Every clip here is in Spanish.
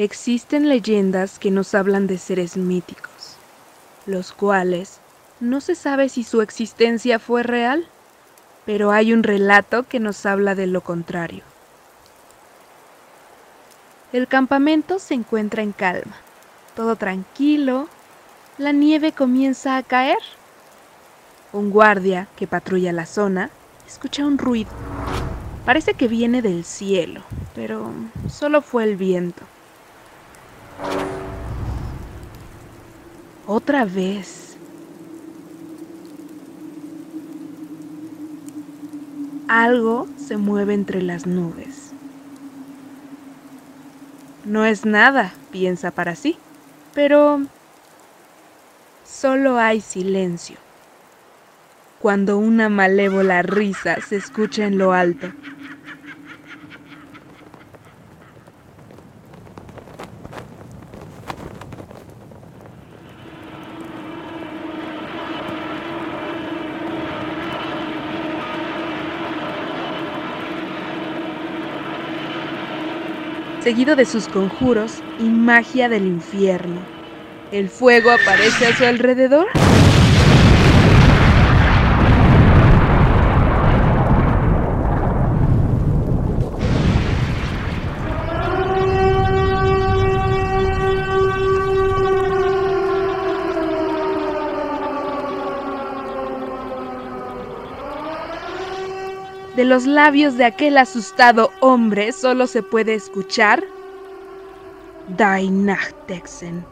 Existen leyendas que nos hablan de seres míticos, los cuales no se sabe si su existencia fue real, pero hay un relato que nos habla de lo contrario. El campamento se encuentra en calma, todo tranquilo, la nieve comienza a caer. Un guardia que patrulla la zona escucha un ruido. Parece que viene del cielo, pero solo fue el viento. Otra vez. Algo se mueve entre las nubes. No es nada, piensa para sí, pero solo hay silencio. Cuando una malévola risa se escucha en lo alto. Seguido de sus conjuros y magia del infierno. ¿El fuego aparece a su alrededor? Los labios de aquel asustado hombre solo se puede escuchar Die Nachtexen.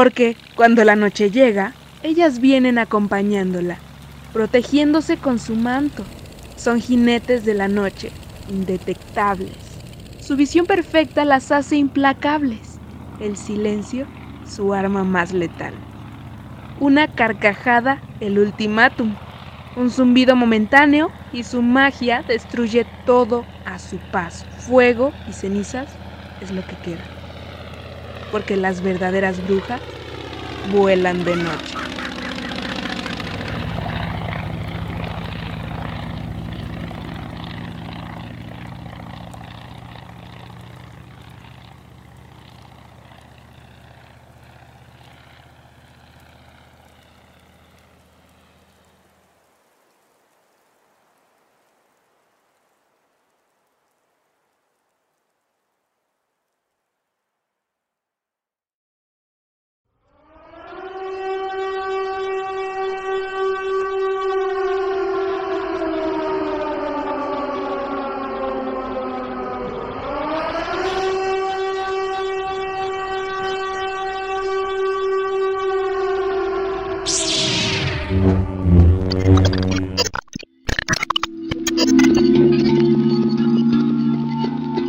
Porque cuando la noche llega, ellas vienen acompañándola, protegiéndose con su manto. Son jinetes de la noche, indetectables. Su visión perfecta las hace implacables. El silencio, su arma más letal. Una carcajada, el ultimátum. Un zumbido momentáneo y su magia destruye todo a su paso. Fuego y cenizas es lo que queda porque las verdaderas brujas vuelan de noche.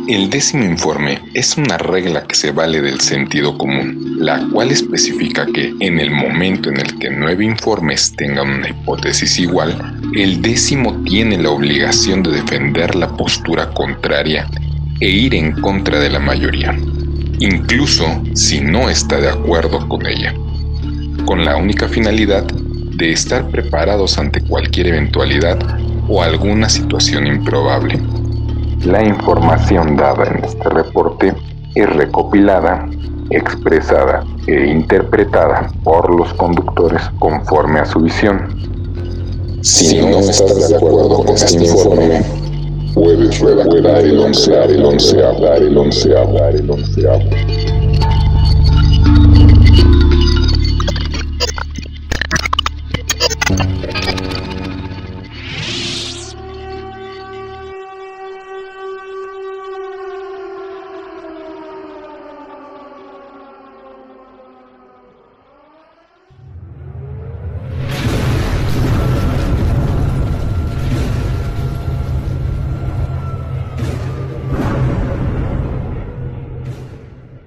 El décimo informe es una regla que se vale del sentido común, la cual especifica que en el momento en el que nueve informes tengan una hipótesis igual, el décimo tiene la obligación de defender la postura contraria e ir en contra de la mayoría, incluso si no está de acuerdo con ella, con la única finalidad de estar preparados ante cualquier eventualidad o alguna situación improbable. La información dada en este reporte es recopilada, expresada e interpretada por los conductores conforme a su visión. Si, no estás de acuerdo con este informe, puedes redactar el onceavo, el onceavo, el onceavo, el onceavo.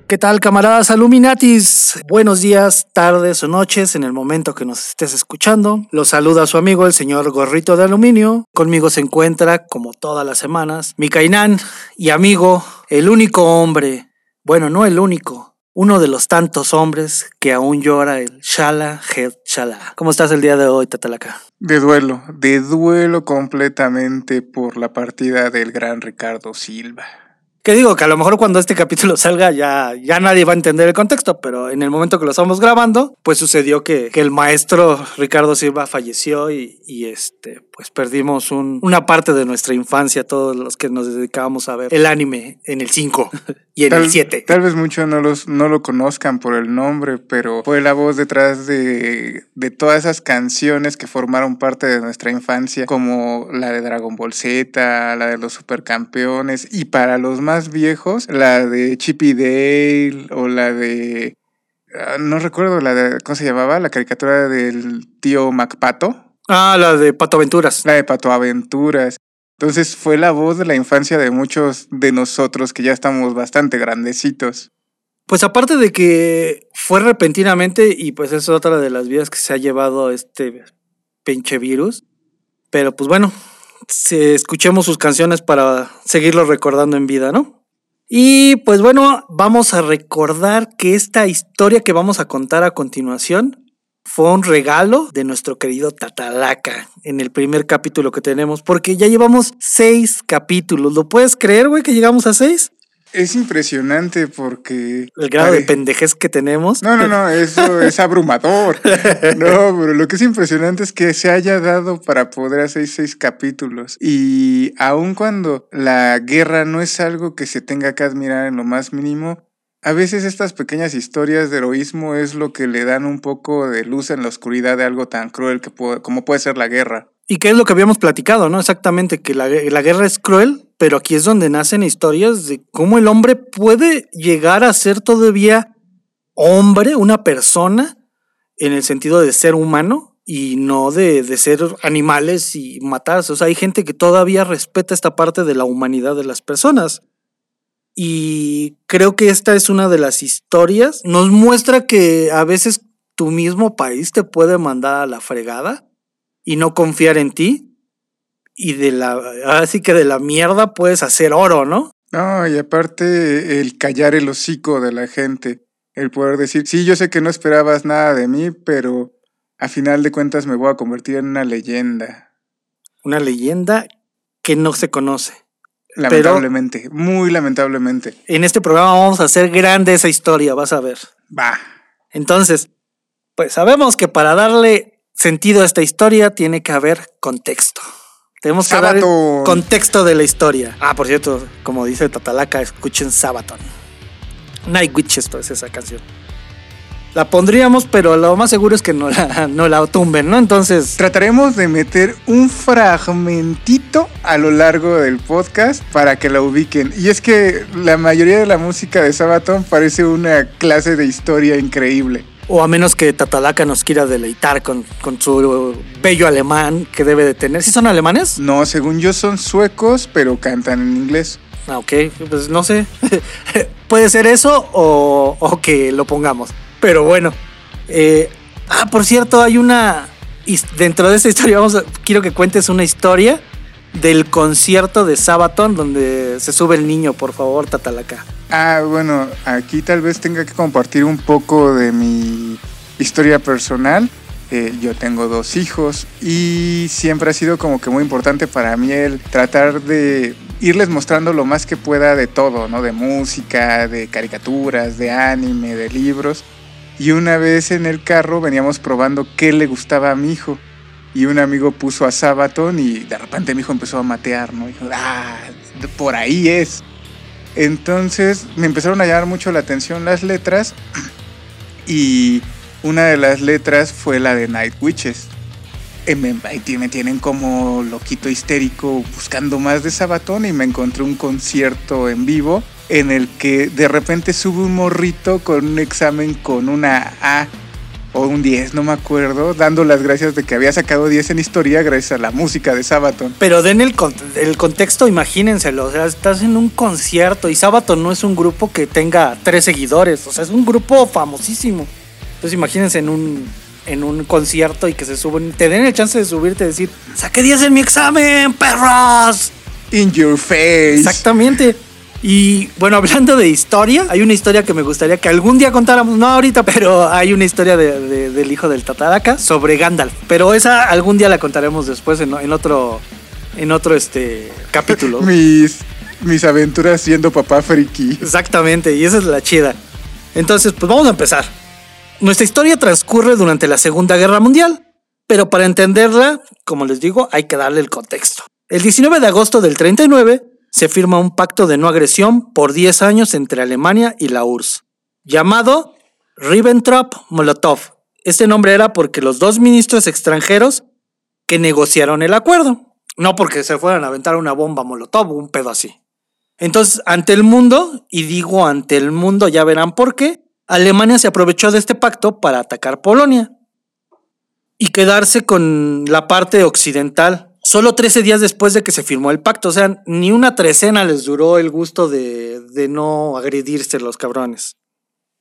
¿Qué tal, camaradas Aluminatis? Buenos días, tardes o noches en el momento que nos estés escuchando. Los saluda su amigo el señor Gorrito de Aluminio. Conmigo se encuentra, como todas las semanas, mi Cainán y amigo, el único hombre, bueno, no el único, uno de los tantos hombres que aún llora el Shala Head Shala. ¿Cómo estás el día de hoy, Tatalaca? De duelo, de duelo completamente por la partida del gran Ricardo Silva. Que digo que a lo mejor cuando este capítulo salga ya, ya nadie va a entender el contexto, pero en el momento que lo estamos grabando, pues sucedió que, que el maestro Ricardo Silva falleció y, y este, pues perdimos un, una parte de nuestra infancia, todos los que nos dedicábamos a ver el anime en el 5 y en tal, el 7. Tal vez muchos no, los, no lo conozcan por el nombre, pero fue la voz detrás de, de todas esas canciones que formaron parte de nuestra infancia, como la de Dragon Ball Z, la de los supercampeones, y para los más viejos, la de Chippy Dale o la de... Uh, no recuerdo la de... ¿Cómo se llamaba? La caricatura del tío MacPato. Ah, la de Pato Aventuras. La de Pato Aventuras. Entonces fue la voz de la infancia de muchos de nosotros que ya estamos bastante grandecitos. Pues aparte de que fue repentinamente, y pues es otra de las vidas que se ha llevado este pinche virus. Pero pues bueno, escuchemos sus canciones para seguirlo recordando en vida, ¿no? Y pues bueno, vamos a recordar que esta historia que vamos a contar a continuación fue un regalo de nuestro querido Tatalaca en el primer capítulo que tenemos, porque ya llevamos seis capítulos. ¿Lo puedes creer, güey, que llegamos a seis? Es impresionante porque... El grado de pendejez que tenemos. No, no, no, eso es abrumador. No, pero lo que es impresionante es que se haya dado para poder hacer seis capítulos. Y aun cuando la guerra no es algo que se tenga que admirar en lo más mínimo, a veces estas pequeñas historias de heroísmo es lo que le dan un poco de luz en la oscuridad de algo tan cruel que puede, como puede ser la guerra. Y que es lo que habíamos platicado, ¿no? Exactamente, que la, guerra es cruel, pero aquí es donde nacen historias de cómo el hombre puede llegar a ser todavía hombre, una persona, en el sentido de ser humano y no de, de ser animales y matarse. O sea, hay gente que todavía respeta esta parte de la humanidad de las personas. Y creo que esta es una de las historias. Nos muestra que a veces tu mismo país te puede mandar a la fregada y no confiar en ti. Y de la, así que de la mierda puedes hacer oro, ¿no? No, y aparte el callar el hocico de la gente, el poder decir, sí, yo sé que no esperabas nada de mí, pero a final de cuentas me voy a convertir en una leyenda. Una leyenda que no se conoce. Lamentablemente, pero muy lamentablemente. En este programa vamos a hacer grande esa historia, vas a ver. Va. Entonces, pues sabemos que para darle sentido a esta historia tiene que haber contexto. Tenemos que dar el contexto de la historia. Ah, por cierto, como dice Tatalaca, escuchen Sabaton. Night Witches es esa canción. La pondríamos, pero lo más seguro es que no la, no la tumben, ¿no? Entonces. Trataremos de meter un fragmentito a lo largo del podcast para que la ubiquen. Y es que la mayoría de la música de Sabaton parece una clase de historia increíble. O a menos que Tatalaca nos quiera deleitar con, con su bello alemán que debe de tener. ¿Sí son alemanes? No, según yo son suecos, pero cantan en inglés. Ah, ok, pues no sé. Puede ser eso o, o, que lo pongamos. Pero bueno. Eh, ah, por cierto, hay una... Dentro de esta historia, vamos a, quiero que cuentes una historia del concierto de Sabaton donde se sube el niño, por favor, Tatalaca. Ah, bueno, aquí tal vez tenga que compartir un poco de mi historia personal. Eh, yo tengo dos hijos y siempre ha sido como que muy importante para mí el tratar de irles mostrando lo más que pueda de todo, ¿no? De música, de caricaturas, de anime, de libros. Y una vez en el carro veníamos probando qué le gustaba a mi hijo. Y un amigo puso a Sabaton y de repente mi hijo empezó a matear, ¿no? Dijo, ah, por ahí es. Entonces me empezaron a llamar mucho la atención las letras y una de las letras fue la de Night Witches. Me tienen como loquito histérico buscando más de Sabatón y me encontré un concierto en vivo en el que de repente sube un morrito con un examen con una A o un 10, no me acuerdo, dando las gracias de que había sacado 10 en historia gracias a la música de Sabaton. Pero den el, con- el contexto, imagínenselo. O sea, estás en un concierto y Sabaton no es un grupo que tenga tres seguidores. O sea, es un grupo famosísimo. Entonces imagínense en un, en un concierto y que se suben, te den el chance de subirte y decir, saqué 10 en mi examen, perros. In your face. Exactamente. Y bueno, hablando de historia, hay una historia que me gustaría que algún día contáramos, no ahorita, pero hay una historia de- de- del hijo del Tataraka sobre Gandalf. Pero esa algún día la contaremos después en, en otro, en otro este, capítulo. Mis, mis aventuras siendo papá friki. Exactamente, y esa es la chida. Entonces, pues vamos a empezar. Nuestra historia transcurre durante la Segunda Guerra Mundial, pero para entenderla, como les digo, hay que darle el contexto. El 19 de agosto del 39 se firma un pacto de no agresión por 10 años entre Alemania y la URSS, llamado Ribbentrop-Molotov. Este nombre era porque los dos ministros extranjeros que negociaron el acuerdo, no porque se fueran a aventar una bomba Molotov o un pedo así. Entonces, ante el mundo, y digo ante el mundo, ya verán por qué, Alemania se aprovechó de este pacto para atacar Polonia y quedarse con la parte occidental. Solo 13 días después de que se firmó el pacto, o sea, ni una trecena les duró el gusto de, de no agredirse los cabrones.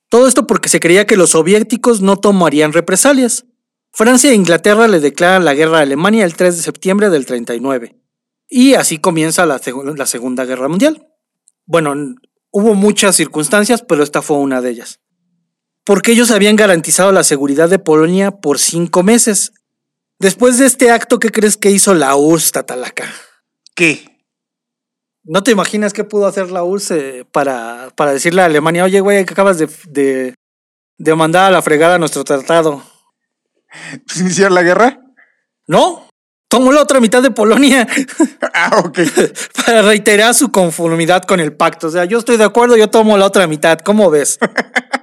Todo esto porque se creía que los soviéticos no tomarían represalias. Francia e Inglaterra le declaran la guerra a Alemania el 3 de septiembre del 39. Y así comienza la, la Segunda Guerra Mundial. Bueno, hubo muchas circunstancias, pero esta fue una de ellas. Porque ellos habían garantizado la seguridad de Polonia por cinco meses. Después de este acto, ¿qué crees que hizo la URSS, Tatalaca? ¿Qué? ¿No te imaginas qué pudo hacer la URSS eh, para, para decirle a Alemania, oye, güey, que acabas de, de, de mandar a la fregada nuestro tratado? ¿Pues ¿Iniciar la guerra? No, tomó la otra mitad de Polonia Ah, ok. para reiterar su conformidad con el pacto. O sea, yo estoy de acuerdo, yo tomo la otra mitad. ¿Cómo ves?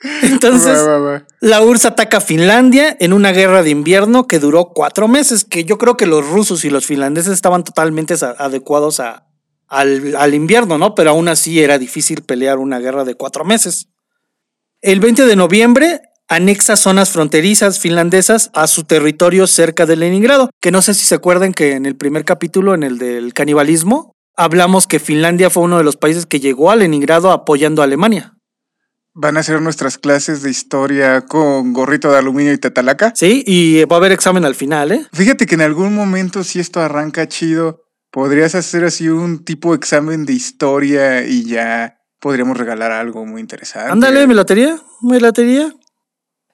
Entonces, la URSS ataca a Finlandia en una guerra de invierno que duró cuatro meses, que yo creo que los rusos y los finlandeses estaban totalmente adecuados a, al, al invierno, ¿no? Pero aún así era difícil pelear una guerra de cuatro meses. El 20 de noviembre anexa zonas fronterizas finlandesas a su territorio cerca de Leningrado, que no sé si se acuerdan que en el primer capítulo, en el del canibalismo, hablamos que Finlandia fue uno de los países que llegó a Leningrado apoyando a Alemania. Van a hacer nuestras clases de historia con gorrito de aluminio y tetalaca. Sí, y va a haber examen al final, ¿eh? Fíjate que en algún momento, si esto arranca chido, podrías hacer así un tipo de examen de historia y ya podríamos regalar algo muy interesante. Ándale, me latería, me latería.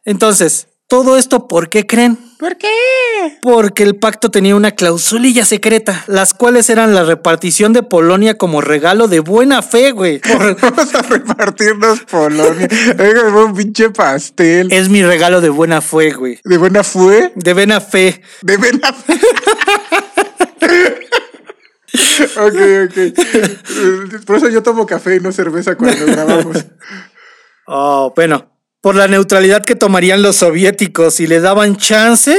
Entonces, ¿todo esto por qué creen? ¿Por qué? Porque el pacto tenía una clausulilla secreta, las cuales eran la repartición de Polonia como regalo de buena fe, güey. Por- Vamos a repartirnos Polonia. Oiga, un pinche pastel. es mi regalo de buena fe, güey. ¿De buena fue? De buena fe. De buena fe. ok, ok. Por eso yo tomo café y no cerveza cuando grabamos. Oh, bueno, por la neutralidad que tomarían los soviéticos y le daban chance.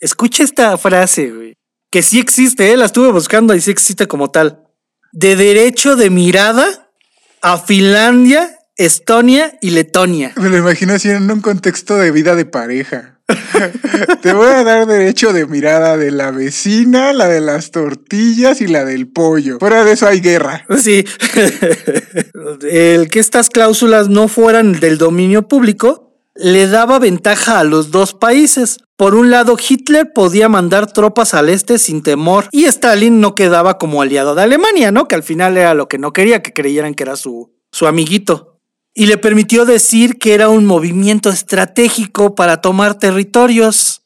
Escucha esta frase, güey. Que sí existe, ¿eh? la estuve buscando y sí existe como tal. De derecho de mirada a Finlandia, Estonia y Letonia. Me lo imagino así en un contexto de vida de pareja. Te voy a dar derecho de mirada de la vecina, la de las tortillas y la del pollo. Fuera de eso hay guerra. Sí. El que estas cláusulas no fueran del dominio público le daba ventaja a los dos países. Por un lado, Hitler podía mandar tropas al este sin temor y Stalin no quedaba como aliado de Alemania, ¿no? Que al final era lo que no quería, que creyeran que era su, su amiguito. Y le permitió decir que era un movimiento estratégico para tomar territorios.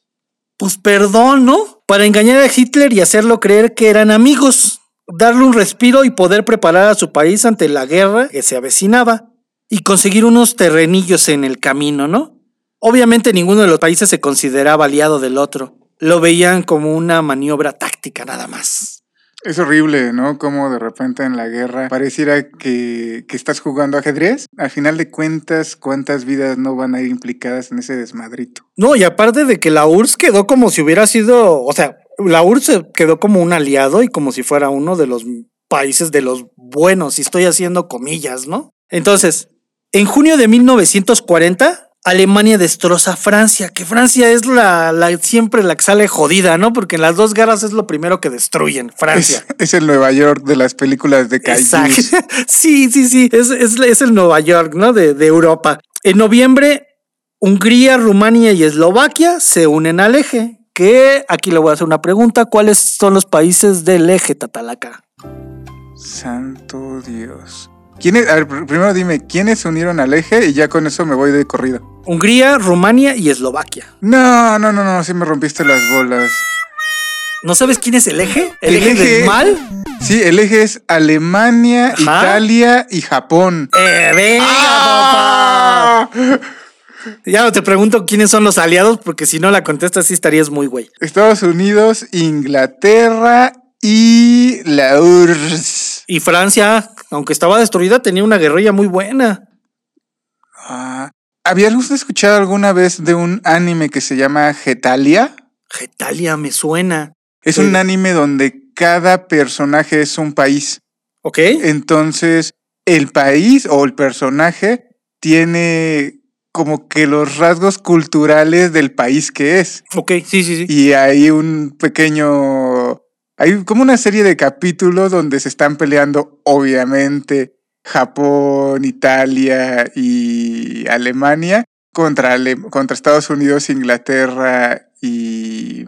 Pues perdón, ¿no? Para engañar a Hitler y hacerlo creer que eran amigos, darle un respiro y poder preparar a su país ante la guerra que se avecinaba y conseguir unos terrenillos en el camino, ¿no? Obviamente ninguno de los países se consideraba aliado del otro, lo veían como una maniobra táctica nada más. Es horrible, ¿no? Como de repente en la guerra pareciera que, que estás jugando ajedrez. Al final de cuentas, ¿cuántas vidas no van a ir implicadas en ese desmadrito? No, y aparte de que la URSS quedó como si hubiera sido, o sea, la URSS quedó como un aliado y como si fuera uno de los países de los buenos, y estoy haciendo comillas, ¿no? Entonces, en junio de 1940, Alemania destroza a Francia, que Francia es la, la- siempre la que sale jodida, ¿no? Porque en las dos guerras es lo primero que destruyen, Francia. Es, es el Nueva York de las películas de kaijus. Exacto. Sí, sí, sí. Es, es- es el Nueva York, ¿no? De, de Europa. En noviembre, Hungría, Rumania y Eslovaquia se unen al eje. Que aquí le voy a hacer una pregunta. ¿Cuáles son los países del eje, Tatalaca? Santo Dios. ¿Quiénes, a ver, pr- primero dime, ¿quiénes se unieron al eje? Y ya con eso me voy de corrido. Hungría, Rumania y Eslovaquia. No, no, no, no, sí me rompiste las bolas. ¿No sabes quién es el eje? ¿El, El eje, eje- del mal? Sí, el eje es Alemania, Ajá. Italia y Japón. ¡Eh, venga, ¡Ah! papá! Ya no te pregunto quiénes son los aliados, porque si no la contestas, sí estarías muy güey. Estados Unidos, Inglaterra y la URSS. Y Francia, aunque estaba destruida, tenía una guerrilla muy buena. Ah, ¿Había usted escuchado alguna vez de un anime que se llama Getalia? Getalia me suena. Es Sí. un anime donde cada personaje es un país. ¿Ok? Entonces, el país o el personaje tiene como que los rasgos culturales del país que es. Ok, sí, sí, sí. Y hay un pequeño... Hay como una serie de capítulos donde se están peleando, obviamente, Japón, Italia y Alemania contra, Ale- contra Estados Unidos, Inglaterra y,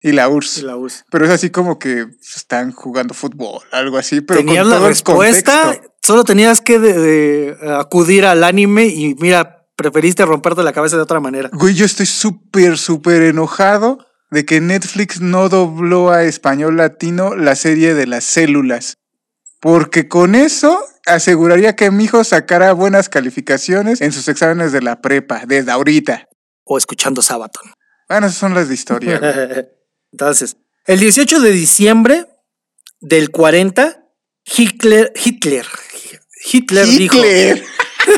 y la URSS. La URSS. Pero es así como que están jugando fútbol, algo así. Pero con Tenías la todo respuesta, solo tenías que de- de acudir al anime y mira, preferiste romperte la cabeza de otra manera. Güey, yo estoy súper, súper enojado de que Netflix no dobló a español latino la serie de las células. Porque con eso aseguraría que mi hijo sacara buenas calificaciones en sus exámenes de la prepa, desde ahorita. O escuchando Sabaton. Bueno, esas son las de historia. güey. Entonces, el 18 de diciembre del 40, Hitler, Hitler, Hitler, dijo, Hitler.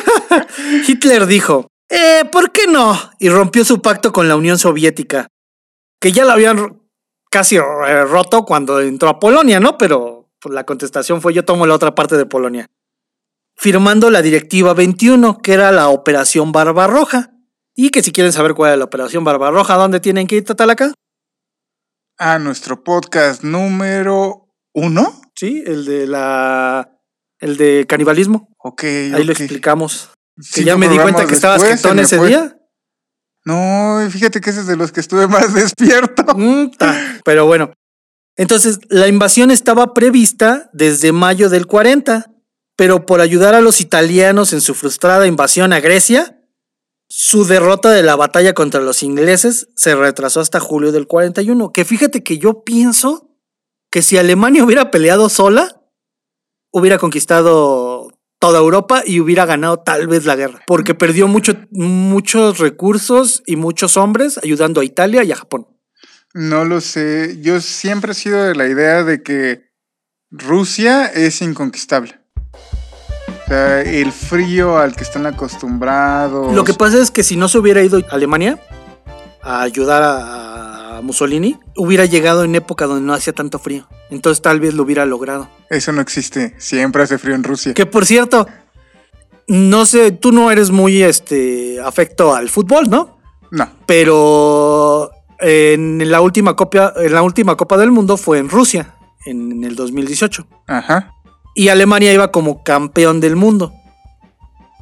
Hitler dijo, eh, ¿por qué no? Y rompió su pacto con la Unión Soviética, que ya lo habían casi eh, roto cuando entró a Polonia, ¿no? Pero pues, la contestación fue yo tomo la otra parte de Polonia. Firmando la Directiva 21, que era la Operación Barbarroja. Y que si quieren saber cuál es la Operación Barbarroja, ¿dónde tienen que ir, Tatalaca? A nuestro podcast número uno. Sí, el de la. El de canibalismo. Ok. Ahí lo explicamos. Que ya me di cuenta que estabas después, me ese fue. día. No, fíjate que ese es de los que estuve más despierto. Mm. Pero bueno. Entonces, la invasión estaba prevista desde mayo del 40, pero por ayudar a los italianos en su frustrada invasión a Grecia, su derrota de la batalla contra los ingleses se retrasó hasta julio del 41. Que fíjate que yo pienso que si Alemania hubiera peleado sola, hubiera conquistado toda Europa y hubiera ganado tal vez la guerra, porque perdió mucho, muchos recursos y muchos hombres ayudando a Italia y a Japón. No lo sé. Yo siempre he sido de la idea de que Rusia es inconquistable. O sea, el frío al que están acostumbrados. Lo que pasa es que si no se hubiera ido a Alemania a ayudar a, a Mussolini, hubiera llegado en época donde no hacía tanto frío. Entonces tal vez lo hubiera logrado. Eso no existe. Siempre hace frío en Rusia. Que por cierto, no sé, tú no eres muy este afecto al fútbol, ¿no? No. Pero en la última copa, en la última Copa del Mundo fue en Rusia, en el 2018. Ajá. y Alemania iba como campeón del mundo.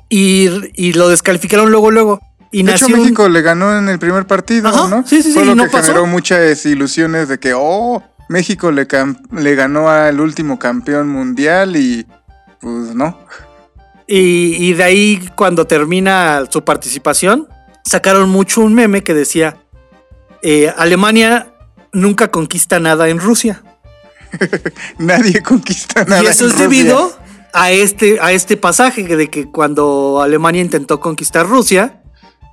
Y, y lo descalificaron luego, luego. Y De hecho, un- México le ganó en el primer partido, Ajá, ¿no? sí, sí, Fue sí, lo y no que pasó. generó muchas ilusiones de que, oh, México le, le ganó al último campeón mundial y pues no. y, y de ahí, cuando termina su participación, sacaron mucho un meme que decía: eh, Alemania nunca conquista nada en Rusia. Nadie conquista nada. y eso en es Rusia. debido a este, a este pasaje de que cuando Alemania intentó conquistar Rusia,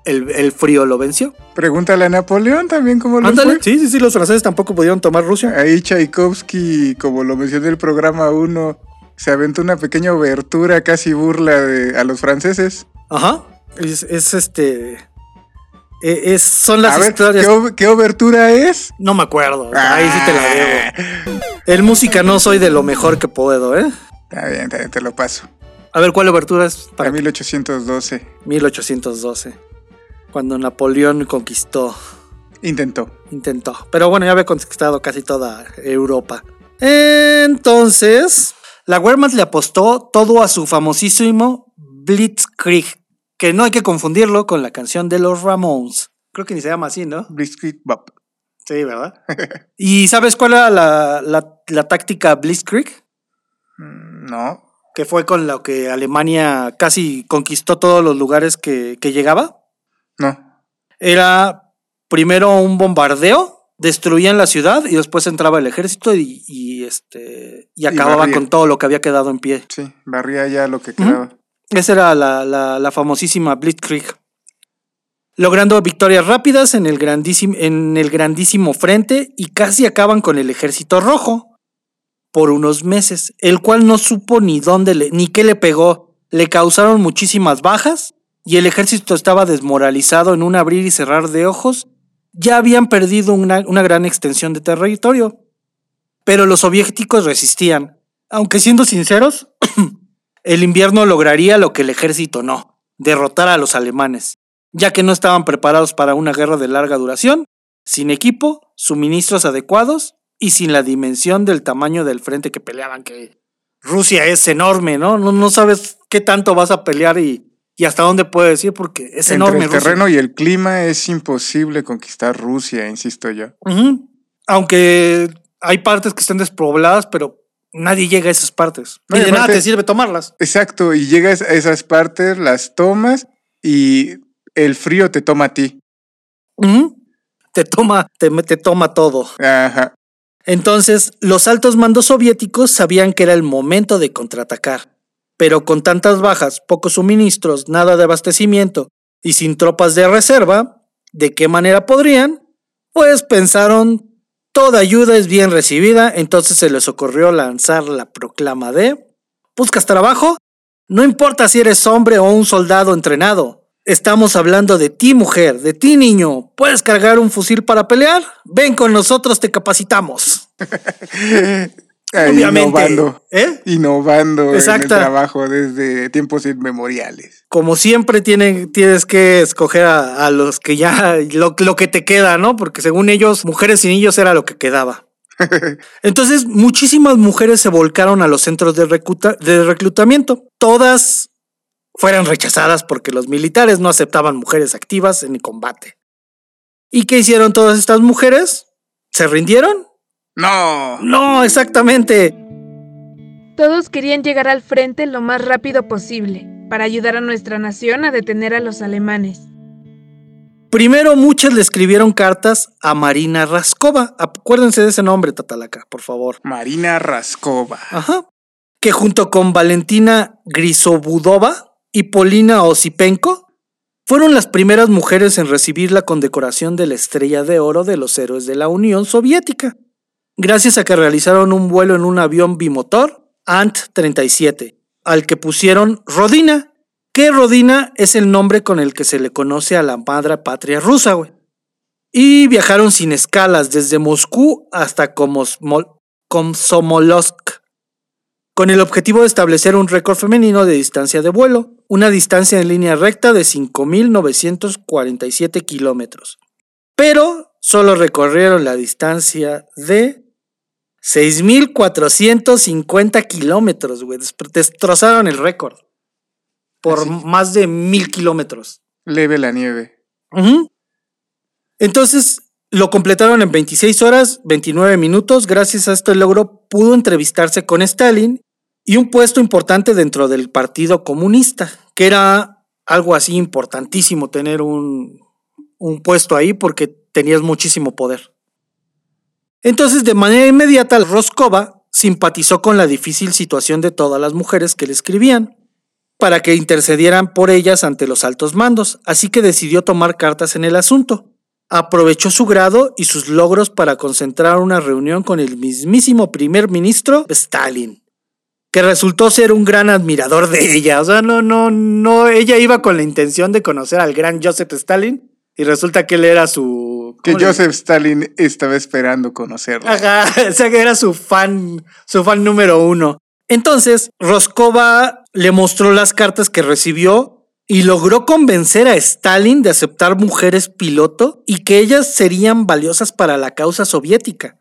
el, el frío lo venció. Pregúntale a Napoleón también cómo lo Ándale. fue. Sí, sí, sí, los franceses tampoco pudieron tomar Rusia. Ahí Tchaikovsky, como lo mencioné en el programa 1, se aventó una pequeña obertura casi burla de, a los franceses. Ajá. Es, es este. e- Es, son las a ver, historias. ¿qué, ob- qué obertura es? No me acuerdo. Ahí sí te la debo. Ah, El música no soy de lo mejor que puedo, ¿eh? Está bien, está bien, te lo paso. A ver, ¿cuál obertura es Para para 1812 1812? Cuando Napoleón conquistó, intentó. intentó. Pero bueno, ya había conquistado casi toda Europa. Entonces, la Wehrmacht le apostó todo a su famosísimo Blitzkrieg, que no hay que confundirlo con la canción de los Ramones. Creo que ni se llama así, ¿no? Blitzkrieg Bop. Sí, ¿verdad? ¿Y sabes cuál era la, la- la táctica Blitzkrieg? Mm, No. Que fue con lo que Alemania casi conquistó todos los lugares que, que llegaba. No. Era primero un bombardeo, destruían la ciudad y después entraba el ejército y, y, este, y acababa con todo lo que había quedado en pie. Sí, barría ya lo que quedaba. Esa era la, la- la famosísima Blitzkrieg. Logrando victorias rápidas en el, grandísimo, en el grandísimo frente y casi acaban con el ejército rojo por unos meses, el cual no supo ni dónde le, ni qué le pegó. Le causaron muchísimas bajas y el ejército estaba desmoralizado en un abrir y cerrar de ojos. Ya habían perdido una, gran extensión de territorio. Pero los soviéticos resistían. Aunque siendo sinceros, el invierno lograría lo que el ejército no, derrotar a los alemanes, ya que no estaban preparados para una guerra de larga duración, sin equipo, suministros adecuados y sin la dimensión del tamaño del frente que peleaban, que Rusia es enorme, ¿no? No, no sabes qué tanto vas a pelear y, y hasta dónde puedes ir, porque es Entre enorme. el Rusia. terreno y el clima es imposible conquistar Rusia, insisto yo. Aunque hay partes que están despobladas, pero nadie llega a esas partes. No, y de nada te sirve tomarlas. Exacto, y llegas a esas partes, las tomas y el frío te toma a ti. Ujú. Te toma, te, te toma todo. Ajá. Entonces, los altos mandos soviéticos sabían que era el momento de contraatacar, pero con tantas bajas, pocos suministros, nada de abastecimiento y sin tropas de reserva, ¿de qué manera podrían? Pues pensaron, toda ayuda es bien recibida, entonces se les ocurrió lanzar la proclama de, ¿buscas trabajo? No importa si eres hombre o un soldado entrenado. Estamos hablando de ti, mujer, de ti, niño. ¿Puedes cargar un fusil para pelear? Ven con nosotros, te capacitamos. Obviamente. Innovando. ¿Eh? Innovando en el trabajo desde tiempos inmemoriales. Como siempre tienen, tienes que escoger a, a los que ya, lo, lo que te queda, ¿no? Porque según ellos, mujeres y niños era lo que quedaba. Entonces, muchísimas mujeres se volcaron a los centros de, recluta- de reclutamiento. Todas fueron rechazadas porque los militares no aceptaban mujeres activas en el combate. ¿Y qué hicieron todas estas mujeres? ¿Se rindieron? No. No, exactamente. Todos querían llegar al frente lo más rápido posible para ayudar a nuestra nación a detener a los alemanes. Primero muchas le escribieron cartas a Marina Raskova. Acuérdense de ese nombre, Tatalaca, por favor. Marina Raskova. Ajá. Que junto con Valentina Grisobudova y Polina Osipenko fueron las primeras mujeres en recibir la condecoración de la Estrella de Oro de los Héroes de la Unión Soviética, gracias a que realizaron un vuelo en un avión bimotor Ant-37, al que pusieron Rodina, que Rodina es el nombre con el que se le conoce a la madre patria rusa. Y viajaron sin escalas desde Moscú hasta Komsomolsk, con el objetivo de establecer un récord femenino de distancia de vuelo, una distancia en línea recta de 5.947 kilómetros. Pero solo recorrieron la distancia de 6.450 kilómetros, güey. Des- Destrozaron el récord por Así. más de mil kilómetros. Leve la nieve. Entonces lo completaron en 26 horas, 29 minutos. Gracias a este logro pudo entrevistarse con Stalin y un puesto importante dentro del Partido Comunista, que era algo así importantísimo tener un, un puesto ahí porque tenías muchísimo poder. Entonces, de manera inmediata, Roscova simpatizó con la difícil situación de todas las mujeres que le escribían para que intercedieran por ellas ante los altos mandos, así que decidió tomar cartas en el asunto. Aprovechó su grado y sus logros para concentrar una reunión con el mismísimo primer ministro Stalin, que resultó ser un gran admirador de ella. O sea, no, no, no, ella iba con la intención de conocer al gran Joseph Stalin y resulta que él era su... Que ¿cómo le- Joseph Stalin estaba esperando conocerlo. Ajá, o sea que era su fan, su fan número uno. Entonces, Roscova le mostró las cartas que recibió y logró convencer a Stalin de aceptar mujeres piloto y que ellas serían valiosas para la causa soviética.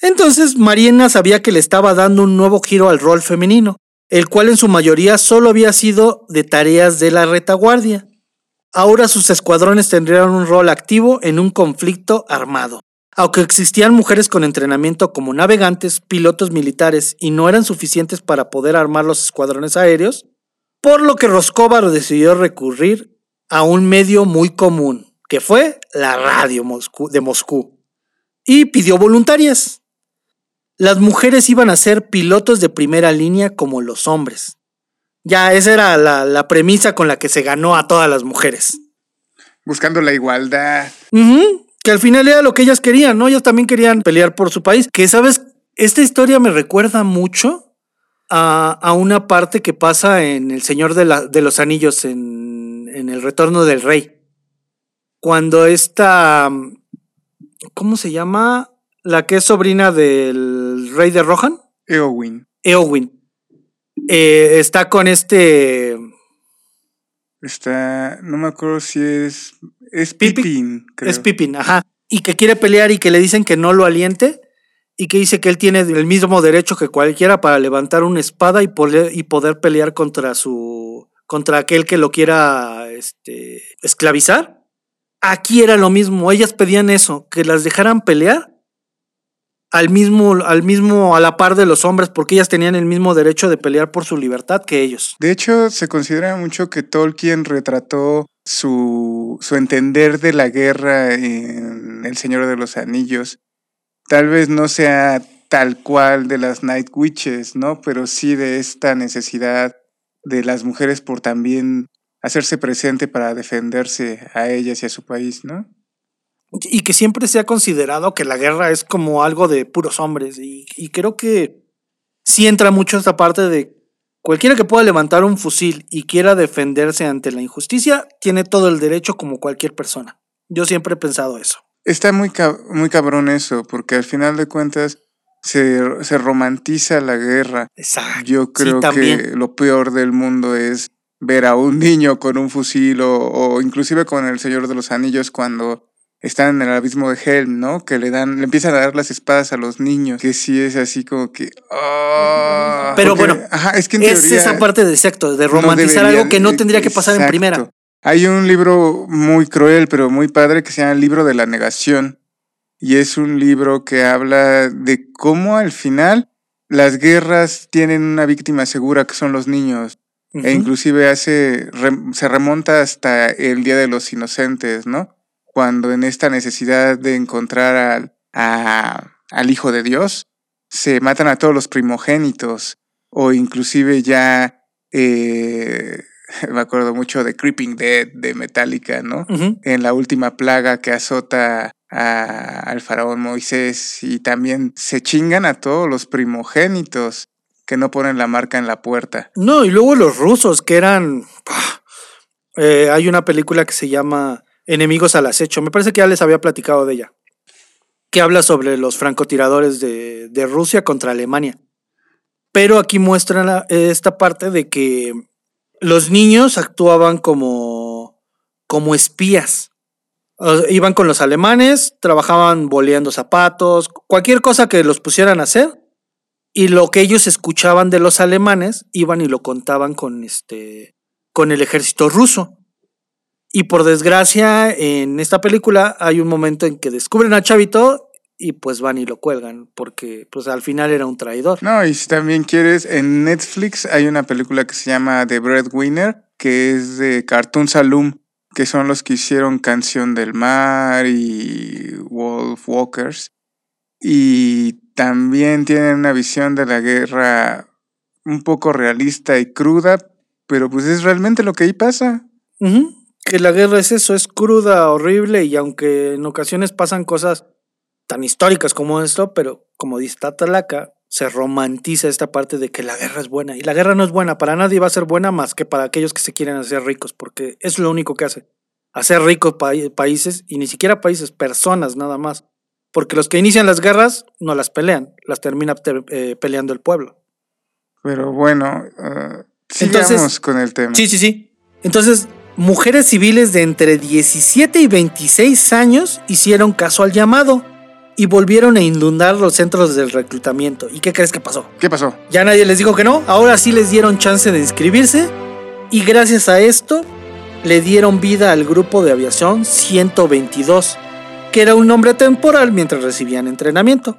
Entonces Mariana sabía que le estaba dando un nuevo giro al rol femenino, el cual en su mayoría solo había sido de tareas de la retaguardia. Ahora sus escuadrones tendrían un rol activo en un conflicto armado. Aunque existían mujeres con entrenamiento como navegantes, pilotos militares y no eran suficientes para poder armar los escuadrones aéreos, por lo que Roscovar decidió recurrir a un medio muy común, que fue la radio de Moscú, y pidió voluntarias. Las mujeres iban a ser pilotos de primera línea como los hombres. Ya esa era la, premisa con la que se ganó a todas las mujeres. Buscando la igualdad. que al final era lo que ellas querían, ¿no? Ellas también querían pelear por su país. Que, ¿sabes? Esta historia me recuerda mucho a, una parte que pasa en El Señor de, de los Anillos, en, en, El Retorno del Rey. Cuando esta... ¿Cómo se llama? La que es sobrina del rey de Rohan. Eowyn. Eowyn. Eh, está con este. Está. No me acuerdo si es. Es Pippin, Es Pippin, ajá. Y que quiere pelear y que le dicen que no lo aliente. Y que dice que él tiene el mismo derecho que cualquiera para levantar una espada y poder, y poder pelear contra su. contra aquel que lo quiera este, esclavizar. Aquí era lo mismo. Ellas pedían eso, que las dejaran pelear al mismo, al mismo, a la par de los hombres, porque ellas tenían el mismo derecho de pelear por su libertad que ellos. De hecho, se considera mucho que Tolkien retrató su, su entender de la guerra en El Señor de los Anillos. Tal vez no sea tal cual de las Night Witches, ¿no? Pero sí de esta necesidad de las mujeres por también hacerse presente para defenderse a ellas y a su país, ¿no? Y que siempre se ha considerado que la guerra es como algo de puros hombres y, creo que sí entra mucho esta parte de cualquiera que pueda levantar un fusil y quiera defenderse ante la injusticia tiene todo el derecho como cualquier persona. Yo siempre he pensado eso. Está muy, muy cabrón eso, porque al final de cuentas se, romantiza la guerra. Exacto. Yo creo que lo peor del mundo es ver a un niño con un fusil o, o inclusive con el Señor de los Anillos cuando están en el abismo de Helm, ¿no? Que le dan, le empiezan a dar las espadas a los niños, que sí es así como que... Ah, Pero bueno, es, que esa parte de exacto, de romantizar algo que no tendría que pasar en primera. Hay un libro muy cruel, pero muy padre, que se llama El libro de la negación. Y es un libro que habla de cómo al final las guerras tienen una víctima segura, que son los niños. E inclusive hace, se remonta hasta el Día de los Inocentes, ¿no? Cuando en esta necesidad de encontrar al, al Hijo de Dios, se matan a todos los primogénitos o inclusive ya eh, me acuerdo mucho de Creeping Dead de Metallica, ¿no? En la última plaga que azota al faraón Moisés y también se chingan a todos los primogénitos que no ponen la marca en la puerta. No, y luego los rusos que eran... Eh, hay una película que se llama Enemigos al acecho. Me parece que ya les había platicado de ella. Que habla sobre los francotiradores de, Rusia contra Alemania. Pero aquí muestran esta parte de que los niños actuaban como, como espías. iban con los alemanes, trabajaban boleando zapatos, cualquier cosa que los pusieran a hacer. Y lo que ellos escuchaban de los alemanes, iban y lo contaban con, este, con el ejército ruso. Y por desgracia, en esta película hay un momento en que descubren a Chavito y pues van y lo cuelgan, porque pues al final era un traidor. No, y si también quieres, en Netflix hay una película que se llama The Breadwinner, que es de Cartoon Saloon, que son los que hicieron Canción del Mar y Wolf Walkers. Y también tienen una visión de la guerra un poco realista y cruda, pero pues es realmente lo que ahí pasa que la guerra es eso, es cruda, horrible y aunque en ocasiones pasan cosas tan históricas como esto, pero como dice Tatalaca, se romantiza esta parte de que la guerra es buena. Y la guerra no es buena, para nadie va a ser buena más que para aquellos que se quieren hacer ricos, porque es lo único que hace. Hacer ricos países y ni siquiera países, personas nada más. Porque los que inician las guerras no las pelean, las termina eh, peleando el pueblo. Pero bueno, ah, Sigamos Entonces- con el tema. Sí, sí, sí. Entonces, mujeres civiles de entre 17 y 26 años hicieron caso al llamado y volvieron a inundar los centros del reclutamiento. ¿Y qué crees que pasó? ¿Qué pasó? Ya nadie les dijo que no, ahora sí les dieron chance de inscribirse y gracias a esto le dieron vida al grupo de aviación 122, que era un nombre temporal mientras recibían entrenamiento.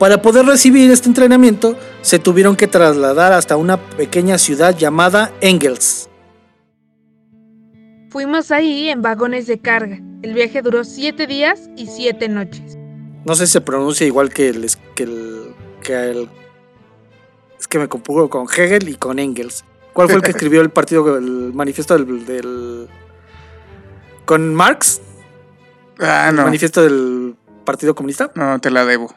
Para poder recibir este entrenamiento se tuvieron que trasladar hasta una pequeña ciudad llamada Engels. Fuimos ahí en vagones de carga. El viaje duró siete días y siete noches. No sé si se pronuncia igual que el, que el, que el- es que me confundo con Hegel y con Engels. ¿Cuál fue el que escribió el partido, el manifiesto del, del- con Marx? Ah, ¿El no. manifiesto del Partido Comunista? No, te la debo.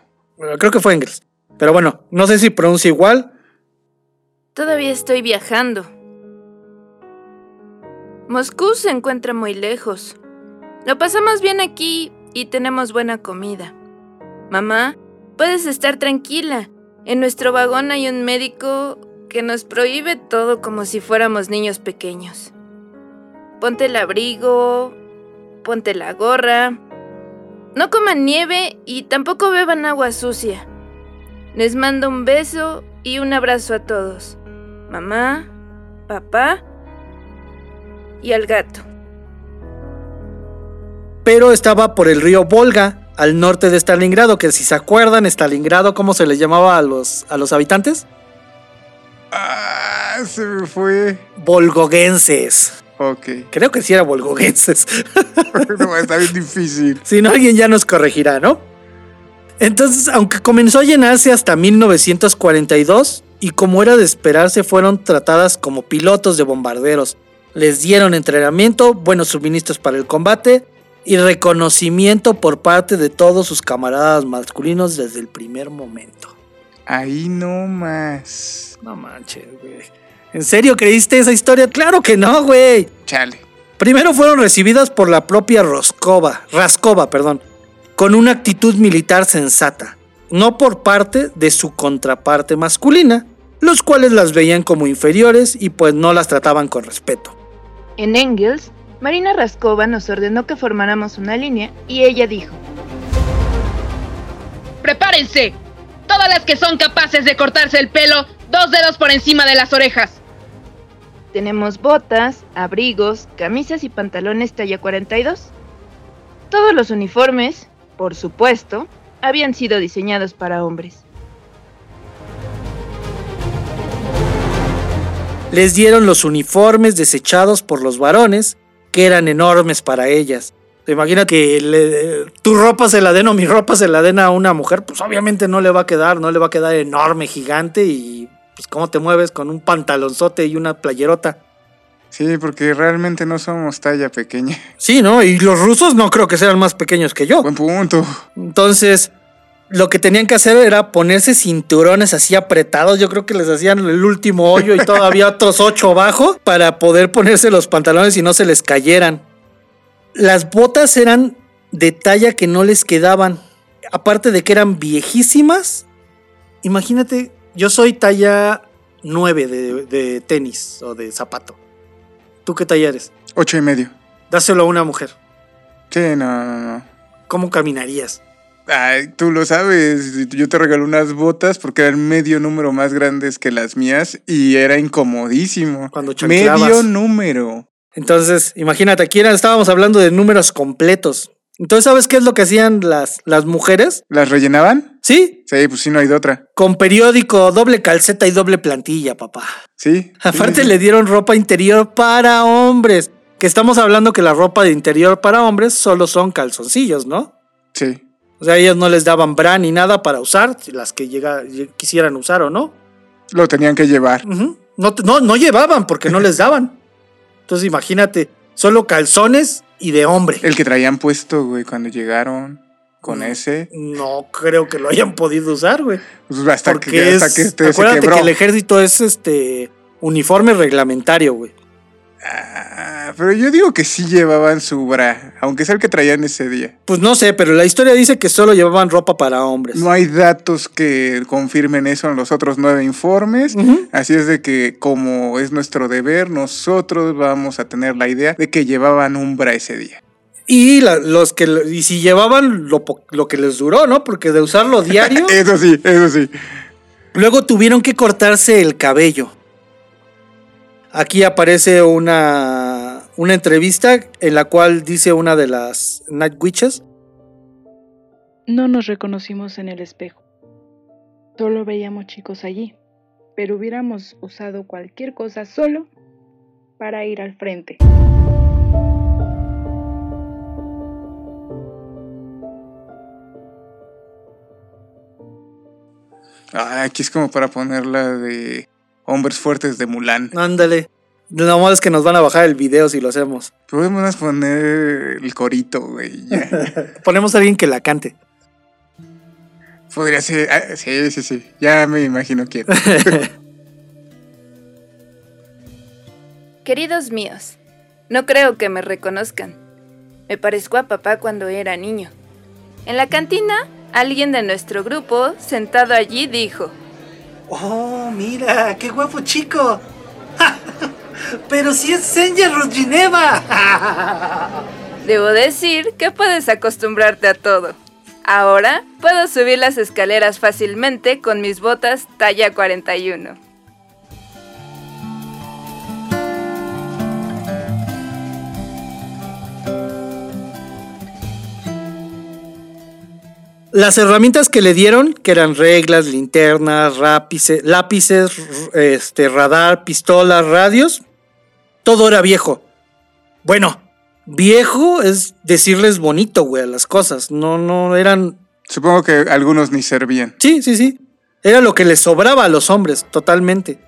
Creo que fue Engels. Pero bueno, no sé si pronuncia igual. Todavía estoy viajando. Moscú se encuentra muy lejos. Lo pasamos bien aquí y tenemos buena comida. Mamá, puedes estar tranquila. En nuestro vagón hay un médico que nos prohíbe todo como si fuéramos niños pequeños. Ponte el abrigo, ponte la gorra. No coman nieve y tampoco beban agua sucia. Les mando un beso y un abrazo a todos. Mamá, papá y al gato. Pero estaba por el río Volga, al norte de Stalingrado, que si se acuerdan, Stalingrado, ¿cómo se les llamaba a los, a los habitantes? Ah, se me fue. Volgoguenses. Ok. Creo que sí era volgoguenses. no, está bien difícil. Si no, alguien ya nos corregirá, ¿no? Entonces, aunque comenzó a llenarse hasta 1942, y como era de esperarse, fueron tratadas como pilotos de bombarderos. Les dieron entrenamiento, buenos suministros para el combate y reconocimiento por parte de todos sus camaradas masculinos desde el primer momento. Ahí no más. No manches, güey. ¿En serio creíste esa historia? Claro que no, güey. Chale. Primero fueron recibidas por la propia Roscova, Raskova, perdón, con una actitud militar sensata, no por parte de su contraparte masculina, los cuales las veían como inferiores y pues no las trataban con respeto. En Engels, Marina Raskova nos ordenó que formáramos una línea y ella dijo, ¡Prepárense! Todas las que son capaces de cortarse el pelo dos dedos por encima de las orejas. tenemos botas, abrigos, camisas y pantalones talla 42. Todos los uniformes, por supuesto, habían sido diseñados para hombres. Les dieron los uniformes desechados por los varones, que eran enormes para ellas. ¿Te imaginas que le- tu ropa se la den o mi ropa se la den a una mujer? Pues obviamente no le va a quedar, no le va a quedar enorme, gigante y pues cómo te mueves con un pantalonzote y una playerota. Sí, porque realmente no somos talla pequeña. Sí, ¿no? Y los rusos no creo que sean más pequeños que yo. Buen punto. Entonces, lo que tenían que hacer era ponerse cinturones así apretados. Yo creo que les hacían el último hoyo y todavía otros ocho abajo para poder ponerse los pantalones y no se les cayeran. Las botas eran de talla que no les quedaban. Aparte de que eran viejísimas. Imagínate, yo soy talla 9 de, de tenis o de zapato. ¿Tú qué talla eres? Ocho y medio. Dáselo a una mujer. Sí, no, no, no. ¿Cómo caminarías? Ay, tú lo sabes. Yo te regalé unas botas porque eran medio número más grandes que las mías y era incomodísimo. Cuando chanclabas. Medio número. Entonces, imagínate, aquí era- estábamos hablando de números completos. Entonces, ¿sabes qué es lo que hacían las, las mujeres? ¿Las rellenaban? Sí, Sí, pues sí, no hay de otra. con periódico, doble calceta y doble plantilla, papá. Sí. Aparte sí, le dieron ropa interior para hombres. Que estamos hablando que la ropa de interior para hombres solo son calzoncillos, ¿no? Sí. O sea, ellos no les daban bra ni nada para usar, las que llega, quisieran usar o no. Lo tenían que llevar. No, no, no llevaban porque no les daban. Entonces imagínate, solo calzones y de hombre. El que traían puesto, güey, cuando llegaron con Mm. ese. No creo que lo hayan podido usar, güey. Pues hasta Porque que, es, hasta que este se acuérdate quebró. que el ejército es este uniforme reglamentario, güey. Ah, Pero yo digo que sí llevaban su bra, aunque sea el que traían ese día. Pues no sé, pero la historia dice que solo llevaban ropa para hombres. No hay datos que confirmen eso en los otros nueve informes. Así es de que, como es nuestro deber, nosotros vamos a tener la idea de que llevaban un bra ese día. Y la- los que y si llevaban lo, lo que les duró, ¿no? Porque de usarlo diario, Eso sí, eso sí. luego tuvieron que cortarse el cabello. Aquí aparece una, una entrevista en la cual dice una de las Night Witches. No nos reconocimos en el espejo. Solo veíamos chicos allí, pero hubiéramos usado cualquier cosa solo para ir al frente. Ah, aquí es como para ponerla de hombres fuertes de Mulan. Ándale. Lo malo es que nos van a bajar el video si lo hacemos. Podemos poner el corito, güey. Ponemos a alguien que la cante. Podría ser. ah, sí, sí, sí. Ya me imagino quién. Queridos míos, no creo que me reconozcan. Me parezco a papá cuando era niño. En la cantina, alguien de nuestro grupo, sentado allí, dijo, Oh, mira, qué guapo chico. Pero si es Senja Rodrineva. Debo decir que puedes acostumbrarte a todo. Ahora puedo subir las escaleras fácilmente con mis botas talla 41. Las herramientas que le dieron, que eran reglas, linternas, lápices, lápices, este, radar, pistolas, radios, todo era viejo. Bueno, viejo es decirles bonito, güey, a las cosas. No, no eran. Supongo que algunos ni servían. Sí, sí, sí. Era lo que les sobraba a los hombres, totalmente.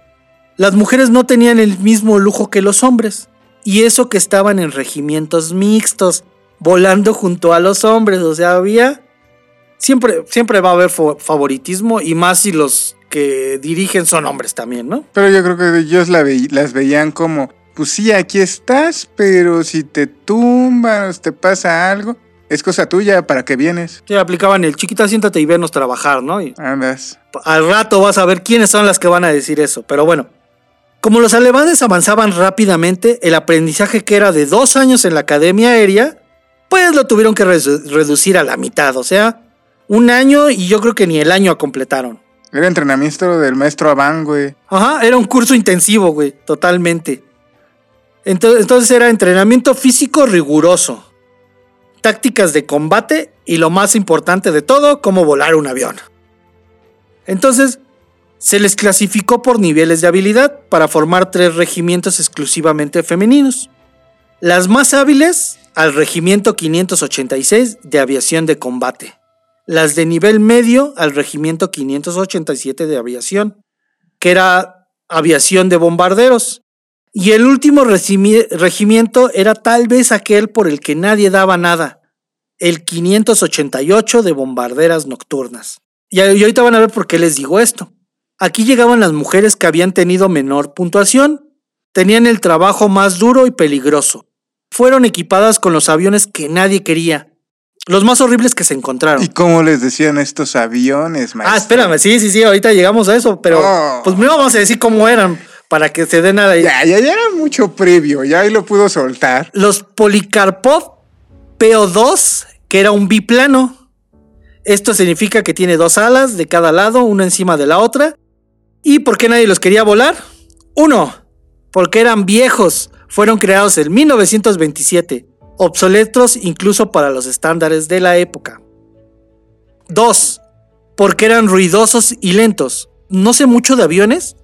Las mujeres no tenían el mismo lujo que los hombres. Y eso que estaban en regimientos mixtos, volando junto a los hombres. O sea, había. Siempre, siempre va a haber favoritismo, y más si los que dirigen son hombres también, ¿no? Pero yo creo que ellos la ve- las veían como, pues sí, aquí estás, pero si te tumbas, te pasa algo, es cosa tuya, ¿para qué vienes? Sí, aplicaban el chiquita, siéntate y venos trabajar, ¿no? Y Andas. al rato vas a ver quiénes son las que van a decir eso. Pero bueno, como los alemanes avanzaban rápidamente, el aprendizaje que era de dos años en la academia aérea, pues lo tuvieron que reducir a la mitad. O sea, un año y yo creo que ni el año completaron. Era entrenamiento del maestro Abán, güey. Ajá, era un curso intensivo, güey, totalmente. Entonces, entonces era entrenamiento físico riguroso, tácticas de combate y lo más importante de todo, cómo volar un avión. Entonces, se les clasificó por niveles de habilidad para formar tres regimientos exclusivamente femeninos. Las más hábiles al regimiento 586 de aviación de combate. Las de nivel medio al regimiento 587 de aviación que era aviación de bombarderos. Y el último regimiento era tal vez aquel por el que nadie daba nada, el 588 de bombarderas nocturnas. Y ahorita van a ver por qué les digo esto. Aquí llegaban las mujeres que habían tenido menor puntuación, tenían el trabajo más duro y peligroso. Fueron equipadas con los aviones que nadie quería, los más horribles que se encontraron. ¿Y cómo les decían estos aviones, maestro? Ah, espérame, sí, sí, sí, ahorita llegamos a eso, pero Oh. pues primero vamos a decir cómo eran para que se den a la Ya, ya, ya era mucho previo, ya ahí lo pudo soltar. Los Polikarpov PO2, que era un biplano. Esto significa que tiene dos alas de cada lado, una encima de la otra. ¿Y por qué nadie los quería volar? Uno, porque eran viejos. Fueron creados en 1927, obsoletos incluso para los estándares de la época. Dos, porque eran ruidosos y lentos. No sé mucho de aviones,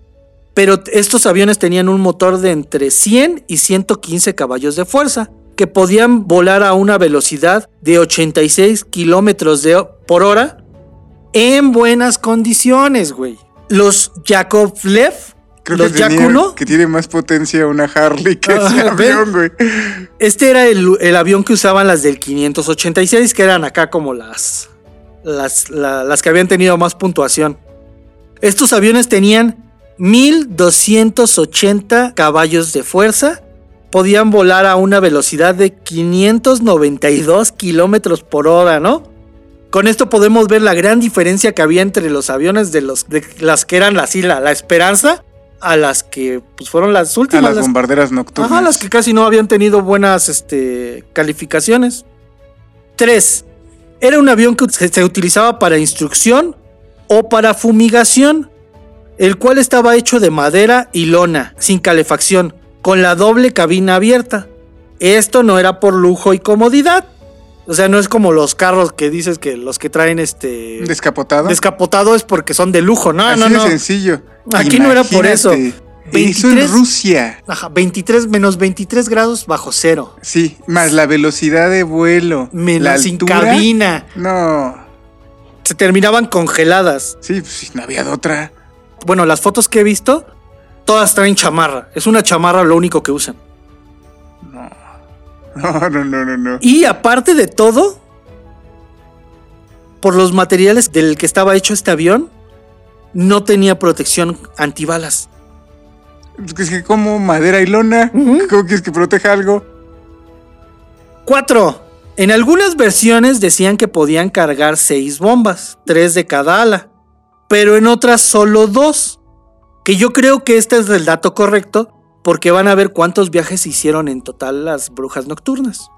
pero estos aviones tenían un motor de entre 100 y 115 caballos de fuerza, que podían volar a una velocidad de 86 kilómetros por hora en buenas condiciones, güey. Los Yakovlev, Creo los que, tenía- Yak-1, que tiene más potencia una Harley que ese Ah, ¿ven? avión, güey. este era el, el avión que usaban las del 586, que eran acá como las, las, la- las que habían tenido más puntuación. Estos aviones tenían 1280 caballos de fuerza podían volar a una velocidad de 592 kilómetros por hora, ¿no? Con esto podemos ver la gran diferencia que había entre los aviones de, los, de las que eran así, la, la Esperanza a las que pues, fueron las A últimas. las las- bombarderas nocturnas. Ajá, las que casi no habían tenido buenas este, calificaciones. 3. Era un avión que se utilizaba para instrucción o para fumigación, el cual estaba hecho de madera y lona, sin calefacción, con la doble cabina abierta. Esto no era por lujo y comodidad. O sea, no es como los carros que dices que los que traen este Descapotado. descapotado es porque son de lujo. No, Así no, de no. Aquí Aquí no era por eso. Eso en 23. Rusia. Ajá, 23 menos 23 grados bajo cero. Sí, más la velocidad de vuelo. Menos la sin altura. cabina. No. Se terminaban congeladas. Sí, pues no había de otra. Bueno, las fotos que he visto, todas traen chamarra. Es una chamarra lo único que usan. No, no, no, no, no. Y aparte de todo, por los materiales del que estaba hecho este avión, no tenía protección antibalas. Es que como madera y lona. Ujú. ¿Cómo quieres que proteja algo? 4. En algunas versiones decían que podían cargar 6 bombas, 3 de cada ala, pero en otras solo 2. Que yo creo que este es el dato correcto porque van a ver cuántos viajes hicieron en total las brujas nocturnas.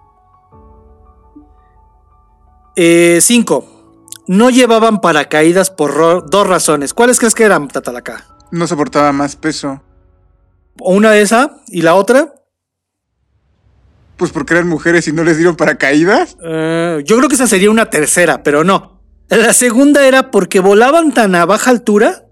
5. No llevaban paracaídas por dos razones. ¿Cuáles crees que eran, Tatalacá? No soportaba más peso. O Una de esa y la otra. Pues porque eran mujeres y no les dieron paracaídas. Eh, yo creo que esa sería una tercera, pero no. La segunda era porque volaban tan a baja altura.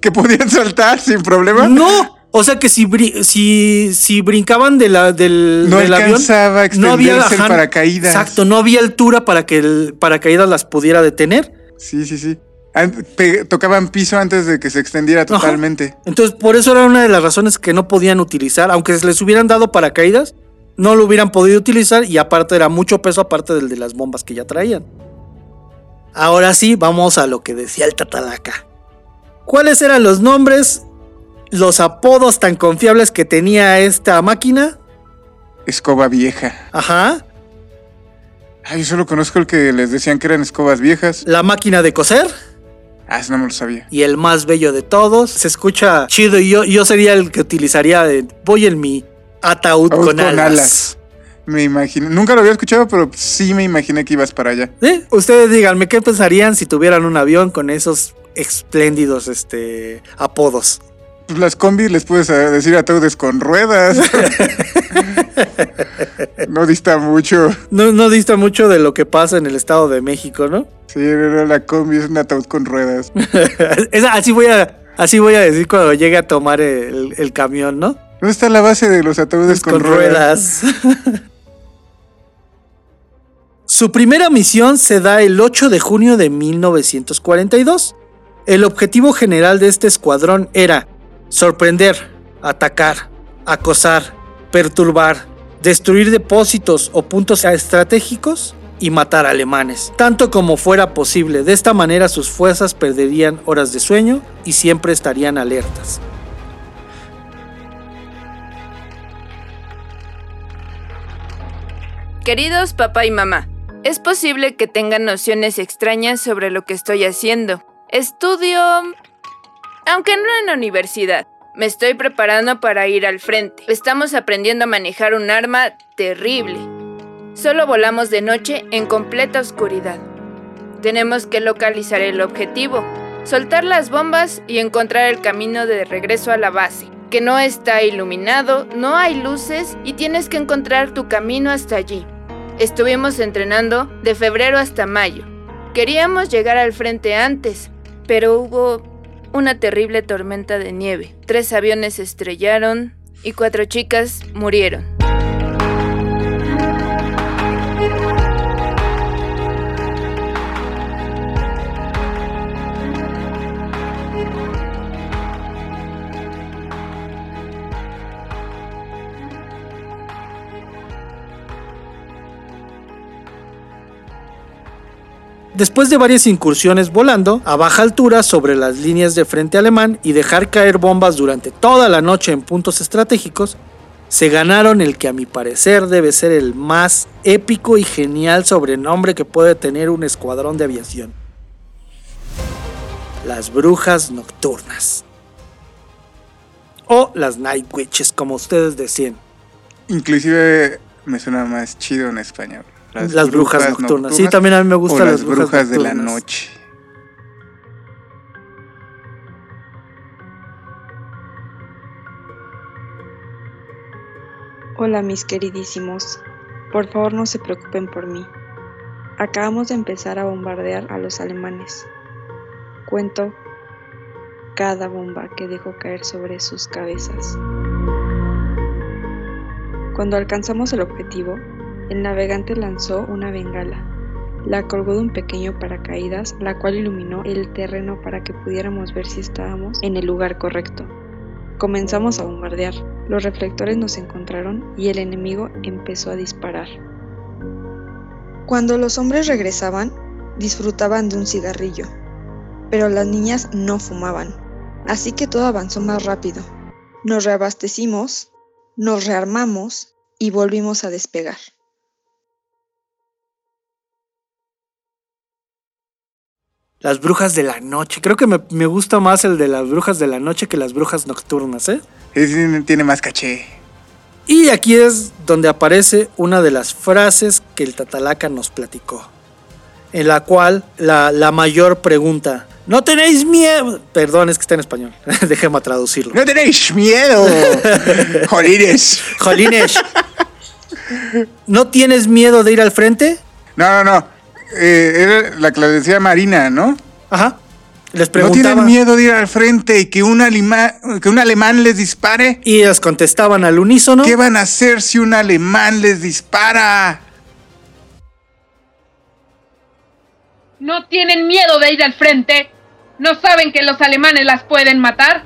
Que podían saltar sin problema. No. O sea que si, si, si brincaban de la, del, No del avión. alcanzaba a extenderse el ajá, paracaídas. Exacto, no había altura para que el paracaídas las pudiera detener. Sí, sí, sí. Tocaban piso antes de que se extendiera totalmente. Entonces, por eso era una de las razones que no podían utilizar. Aunque les hubieran dado paracaídas, no lo hubieran podido utilizar. Y aparte era mucho peso, aparte del de las bombas que ya traían. Ahora sí, vamos a lo que decía el Tatalaca. ¿Cuáles eran los nombres, los apodos tan confiables que tenía esta máquina? Escoba vieja. Ajá. Ah, yo solo conozco el que les decían que eran escobas viejas. La máquina de coser. Ah, eso no me lo sabía. y el más bello de todos. Se escucha chido y yo, yo sería el que utilizaría de, voy en mi ataúd con, con alas. alas. Me imagino. Nunca lo había escuchado, pero sí me imaginé que ibas para allá. ¿Eh? Ustedes díganme qué pensarían si tuvieran un avión con esos espléndidos este, apodos. Pues las combis les puedes eh, decir ataúdes con ruedas. no dista mucho. No, no dista mucho de lo que pasa en el Estado de México, ¿no? Sí, no, no, la combi es un ataúd con ruedas. Así, voy a, así voy a decir cuando llegue a tomar el, el camión, ¿no? ¿Dónde está la base de los ataúdes con, ruedas? Su primera misión se da el 8 de junio de 1942. El objetivo general de este escuadrón era sorprender, atacar, acosar, perturbar, destruir depósitos o puntos estratégicos y matar alemanes, tanto como fuera posible. De esta manera sus fuerzas perderían horas de sueño y siempre estarían alertas. Queridos papá y mamá, es posible que tengan nociones extrañas sobre lo que estoy haciendo. Estudio... aunque no en la universidad. Me estoy preparando para ir al frente. Estamos aprendiendo a manejar un arma terrible. Solo volamos de noche en completa oscuridad. Tenemos que localizar el objetivo, soltar las bombas y encontrar el camino de regreso a la base, que no está iluminado, no hay luces y tienes que encontrar tu camino hasta allí. Estuvimos entrenando de febrero hasta mayo. Queríamos llegar al frente antes, pero hubo una terrible tormenta de nieve. Tres aviones se estrellaron y cuatro chicas murieron. Después de varias incursiones volando a baja altura sobre las líneas de frente alemán y dejar caer bombas durante toda la noche en puntos estratégicos, se ganaron el que a mi parecer debe ser el más épico y genial sobrenombre que puede tener un escuadrón de aviación. Las brujas nocturnas. O las Night Witches, como ustedes decían. Inclusive me suena más chido en español. Las, brujas, nocturnas. Sí, también a mí me gustan las, las brujas, de la noche. Hola mis queridísimos, por favor no se preocupen por mí. Acabamos de empezar a bombardear a los alemanes. Cuento cada bomba que dejó caer sobre sus cabezas. Cuando alcanzamos el objetivo, el navegante lanzó una bengala. La colgó de un pequeño paracaídas, la cual iluminó el terreno para que pudiéramos ver si estábamos en el lugar correcto. Comenzamos a bombardear. Los reflectores nos encontraron y el enemigo empezó a disparar. Cuando los hombres regresaban, disfrutaban de un cigarrillo, pero las niñas no fumaban, así que todo avanzó más rápido. Nos reabastecimos, nos rearmamos y volvimos a despegar. Las brujas de la noche. Creo que me, me gusta más el de las brujas de la noche que las brujas nocturnas, ¿eh? Ese tiene más caché. Y aquí es donde aparece una de las frases que el Tatalaca nos platicó. En la cual la, la mayor pregunta, ¿no tenéis miedo? Perdón, es que está en español. Déjeme traducirlo. ¡No tenéis miedo! ¡Jolines! Jolines. ¿No tienes miedo de ir al frente? No, no, no. Eh, era la que decía Marina, ¿no? Ajá. Les ¿No preguntaba. tienen miedo de ir al frente y que un, alima- que un alemán les dispare? Y ellas contestaban al unísono. ¿Qué van a hacer si un alemán les dispara? ¿No tienen miedo de ir al frente? ¿No saben que los alemanes las pueden matar?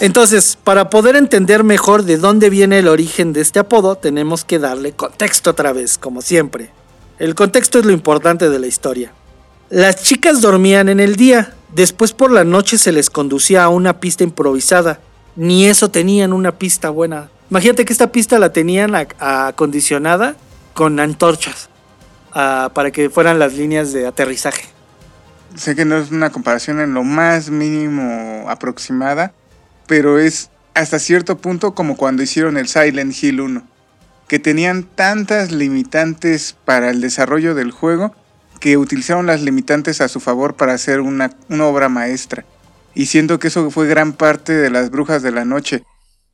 Entonces, para poder entender mejor de dónde viene el origen de este apodo, tenemos que darle contexto otra vez, como siempre. El contexto es lo importante de la historia. Las chicas dormían en el día, después por la noche se les conducía a una pista improvisada. Ni eso tenían una pista buena. Imagínate que esta pista la tenían ac- acondicionada con antorchas ah, para que fueran las líneas de aterrizaje. Sé que no es una comparación en lo más mínimo aproximada, pero es hasta cierto punto como cuando hicieron el Silent Hill 1, que tenían tantas limitantes para el desarrollo del juego que utilizaron las limitantes a su favor para hacer una, una obra maestra. Y siento que eso fue gran parte de las brujas de la noche.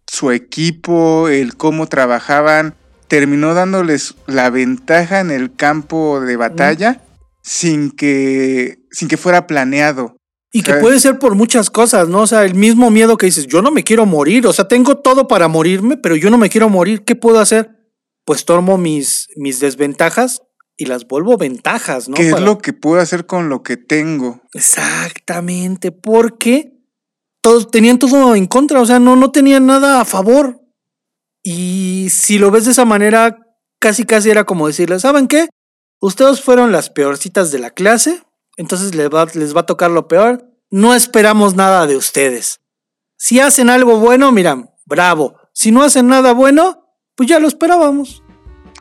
Su equipo, el cómo trabajaban, terminó dándoles la ventaja en el campo de batalla sin que sin que fuera planeado. Y que puede ser por muchas cosas, ¿no? O sea, el mismo miedo que dices, yo no me quiero morir, o sea, tengo todo para morirme, pero yo no me quiero morir, ¿qué puedo hacer? Pues tomo mis, mis desventajas y las vuelvo ventajas, ¿no? ¿Qué Para- es lo que puedo hacer con lo que tengo? Exactamente, porque todos tenían todo en contra, o sea, no, no tenían nada a favor. Y si lo ves de esa manera, casi casi era como decirles, ¿saben qué? Ustedes fueron las peorcitas de la clase, entonces les va, a tocar lo peor. No esperamos nada de ustedes. Si hacen algo bueno, miran, bravo. Si no hacen nada bueno, pues ya lo esperábamos.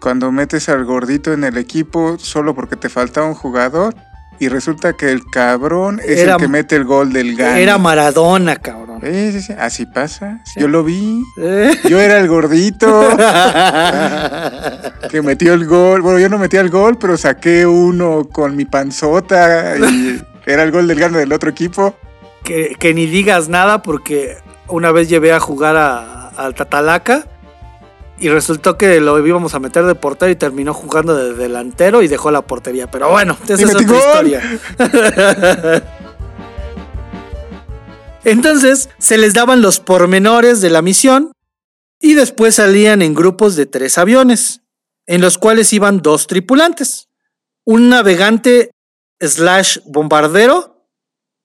Cuando metes al gordito en el equipo solo porque te faltaba un jugador y resulta que el cabrón es Era- el que mete el gol del gane. Era Maradona, cabrón. Sí, sí, sí, Así pasa. Yo lo vi. Eh. Yo era el gordito que metió el gol. Bueno, yo no metí el gol, pero saqué uno con mi panzota y era el gol del gane del otro equipo. que, que ni digas nada porque una vez llevé a jugar a- al Tatalaca y resultó que lo íbamos a meter de portero y terminó jugando de delantero y dejó la portería. Pero bueno, esa es otra gol. historia. Entonces se les daban los pormenores de la misión y después salían en grupos de tres aviones, en los cuales iban dos tripulantes, un navegante slash bombardero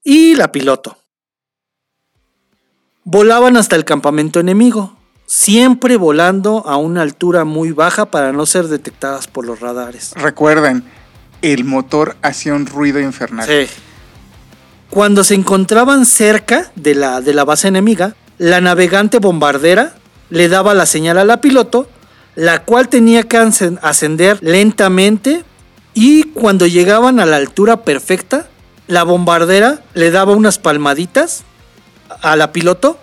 y la piloto. Volaban hasta el campamento enemigo, siempre volando a una altura muy baja para no ser detectadas por los radares. Recuerden, el motor hacía un ruido infernal. Sí. Cuando se encontraban cerca de la, de la base enemiga, la navegante bombardera le daba la señal a la piloto, la cual tenía que ascen- ascender lentamente y cuando llegaban a la altura perfecta, la bombardera le daba unas palmaditas a la piloto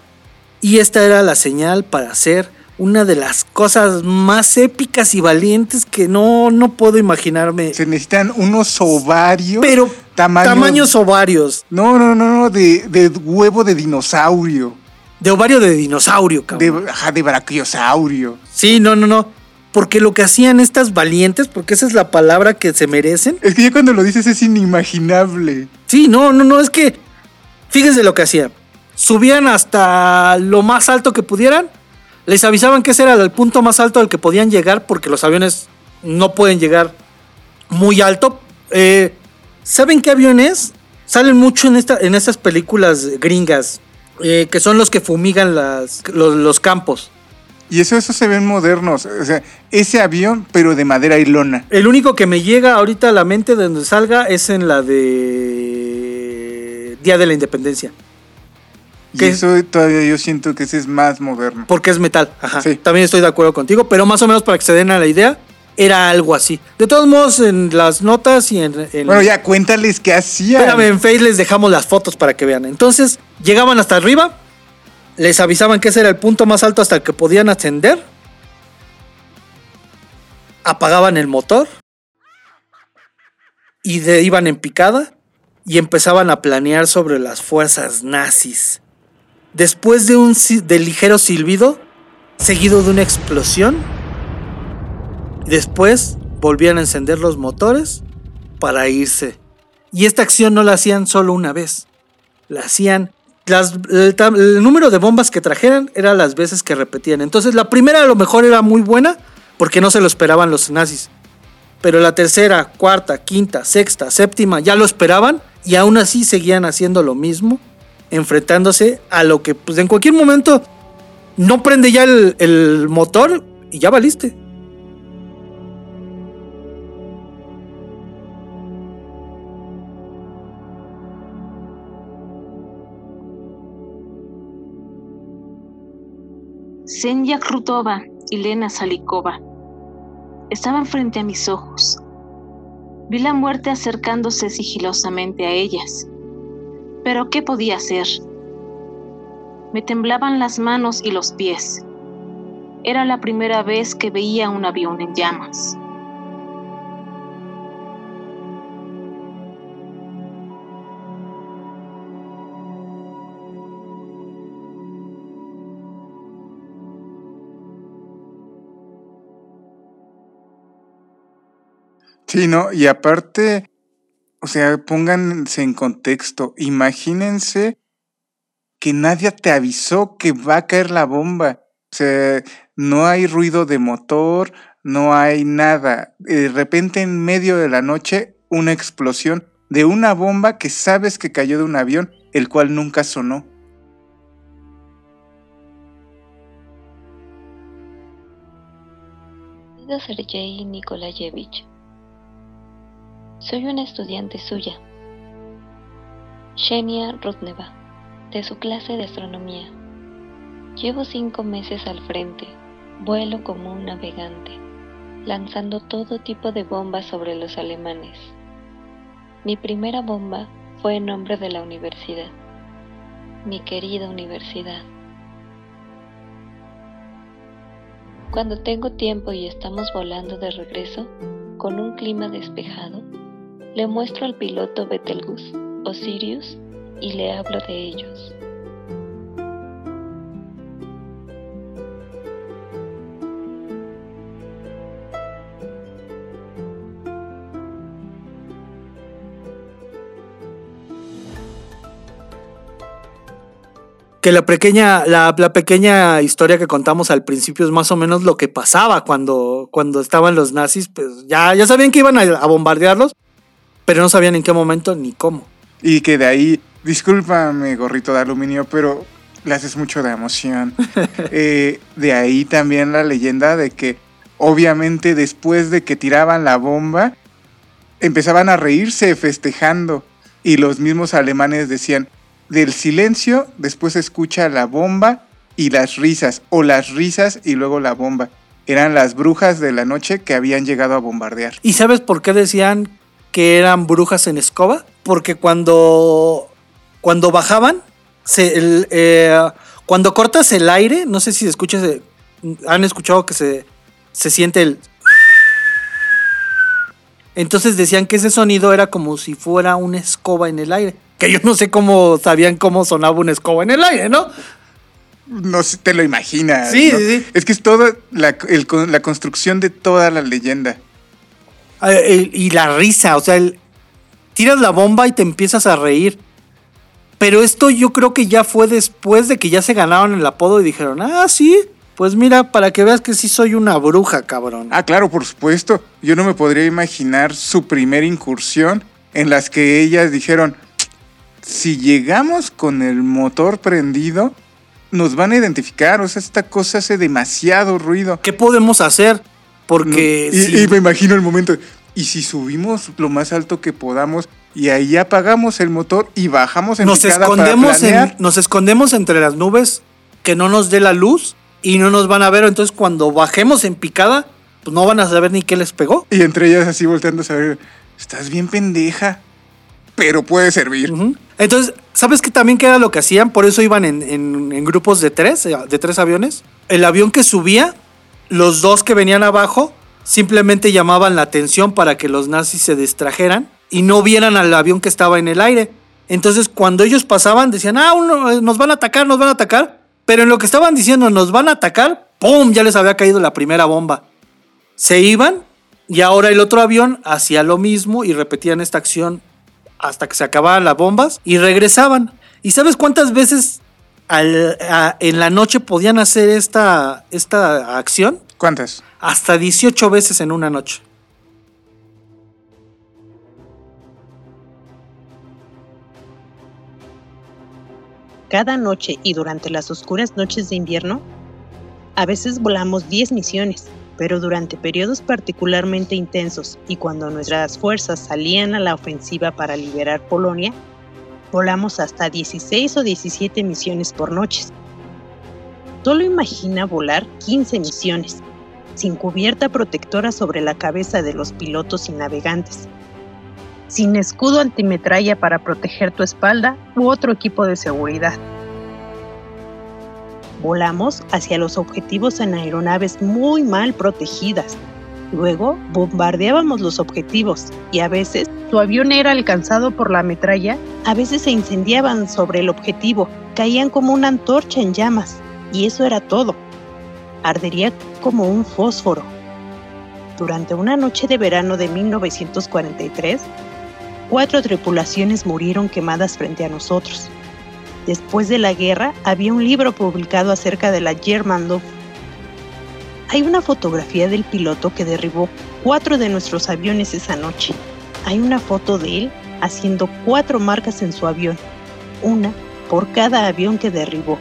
y esta era la señal para hacer una de las cosas más épicas y valientes que no, no puedo imaginarme. Se necesitan unos ovarios. Pero tamaños- tamaños ovarios, No, no, no, no, de, de huevo de dinosaurio. de ovario de dinosaurio, cabrón. De, ajá, de brachiosaurio. Sí, no, no, no. Porque lo que hacían estas valientes, porque esa es la palabra que se merecen. Es que ya cuando lo dices es inimaginable. Sí, no, no, no, es que fíjense lo que hacían. Subían hasta lo más alto que pudieran. Les avisaban que ese era el punto más alto al que podían llegar porque los aviones no pueden llegar muy alto. Eh, ¿Saben qué aviones? Salen mucho en, esta, en estas películas gringas, eh, que son los que fumigan las, los, los campos. Y eso, eso se ven modernos. O sea, ese avión, pero de madera y lona. El único que me llega ahorita a la mente de donde salga es en la de Día de la Independencia. Eso todavía yo siento que ese es más moderno. Porque es metal. Ajá. Sí. También estoy de acuerdo contigo, pero más o menos para que se den a la idea, era algo así. De todos modos, en las notas y en. en- Bueno, ya cuéntales qué hacían. Espérame, en Face les dejamos las fotos para que vean. Entonces, llegaban hasta arriba, les avisaban que ese era el punto más alto hasta el que podían ascender, apagaban el motor y de- iban en picada y empezaban a planear sobre las fuerzas nazis. Después de un ligero silbido, seguido de una explosión, después volvían a encender los motores para irse. Y esta acción no la hacían solo una vez. La hacían. El, el número de bombas que trajeran era las veces que repetían. Entonces la primera a lo mejor era muy buena porque no se lo esperaban los nazis. Pero la tercera, cuarta, quinta, sexta, séptima ya lo esperaban y aún así seguían haciendo lo mismo, enfrentándose a lo que pues en cualquier momento no prende ya el, el motor y ya valiste. Senya Krutova y Lena Salikova estaban frente a mis ojos. Vi la muerte acercándose sigilosamente a ellas. Pero ¿qué podía hacer? Me temblaban las manos y los pies. Era la primera vez que veía un avión en llamas. Sí, ¿no? Y aparte, o sea, pónganse en contexto. Imagínense que nadie te avisó que va a caer la bomba. O sea, no hay ruido de motor, no hay nada. De repente, en medio de la noche, una explosión de una bomba que sabes que cayó de un avión, el cual nunca sonó. Sergei Nikolayevich, soy una estudiante suya, Shenia Rudneva, de su clase de astronomía. Llevo cinco meses al frente, vuelo como un navegante, lanzando todo tipo de bombas sobre los alemanes. Mi primera bomba fue en nombre de la universidad, mi querida universidad. Cuando tengo tiempo y estamos volando de regreso, con un clima despejado, le muestro al piloto Betelgeuse Sirius y le hablo de ellos. Que la pequeña, la, pequeña historia que contamos al principio es más o menos lo que pasaba cuando, cuando estaban los nazis, pues ya, ya sabían que iban a bombardearlos, pero no sabían en qué momento ni cómo. Y que de ahí, discúlpame, gorrito de aluminio, pero le haces mucho de emoción. Eh, de ahí también la leyenda de que, obviamente, después de que tiraban la bomba, empezaban a reírse festejando. y los mismos alemanes decían, del silencio después se escucha la bomba y las risas, o las risas y luego la bomba. Eran las brujas de la noche que habían llegado a bombardear. ¿Y sabes por qué decían que eran brujas en escoba? Porque cuando, cuando bajaban, se, el, eh, cuando cortas el aire, no sé si escuchas, eh, han escuchado que se, se siente el... Entonces decían que ese sonido era como si fuera una escoba en el aire. Que yo no sé cómo sabían cómo sonaba una escoba en el aire, ¿no? No sé, te lo imaginas. Sí, ¿no? sí, sí. Es que es toda la, el- la construcción de toda la leyenda. Ah, y la risa, o sea, el- tiras la bomba y te empiezas a reír. Pero esto yo creo que ya fue después de que ya se ganaron el apodo y dijeron, ah, sí, pues mira, para que veas que sí soy una bruja, cabrón. Ah, claro, por supuesto. Yo no me podría imaginar su primera incursión en las que ellas dijeron, si llegamos con el motor prendido, nos van a identificar. O sea, esta cosa hace demasiado ruido. ¿Qué podemos hacer? Porque y, si- y me imagino el momento. Y si subimos lo más alto que podamos y ahí apagamos el motor y bajamos en nos escondemos, en, nos escondemos entre las nubes que no nos dé la luz y no nos van a ver. Entonces cuando bajemos en picada, pues no van a saber ni qué les pegó. Y entre ellas así volteando a saber, estás bien pendeja, pero puede servir. Entonces, ¿sabes qué también que era lo que hacían? Por eso iban en, en- en grupos de tres, de tres aviones. El avión que subía, los dos que venían abajo, simplemente llamaban la atención para que los nazis se distrajeran y no vieran al avión que estaba en el aire. Entonces, cuando ellos pasaban, decían, ah, uno, eh, nos van a atacar, nos van a atacar. Pero en lo que estaban diciendo, nos van a atacar, ¡pum! Ya les había caído la primera bomba. Se iban y ahora el otro avión hacía lo mismo y repetían esta acción hasta que se acababan las bombas y regresaban. ¿Y sabes cuántas veces al- a- en la noche podían hacer esta, esta acción? ¿Cuántas? Hasta 18 veces en una noche. Cada noche y durante las oscuras noches de invierno, a veces volamos 10 misiones, pero durante periodos particularmente intensos y cuando nuestras fuerzas salían a la ofensiva para liberar Polonia, volamos hasta 16 o 17 misiones por noche. Solo imagina volar 15 misiones, sin cubierta protectora sobre la cabeza de los pilotos y navegantes, sin escudo antimetralla para proteger tu espalda u otro equipo de seguridad. Volamos hacia los objetivos en aeronaves muy mal protegidas. Luego bombardeábamos los objetivos y a veces tu avión era alcanzado por la metralla, a veces se incendiaban sobre el objetivo, caían como una antorcha en llamas y eso era todo. Ardería como un fósforo. Durante una noche de verano de 1943, cuatro tripulaciones murieron quemadas frente a nosotros. Después de la guerra, había un libro publicado acerca de la German Luft. Hay una fotografía del piloto que derribó cuatro de nuestros aviones esa noche. Hay una foto de él haciendo cuatro marcas en su avión, una por cada avión que derribó.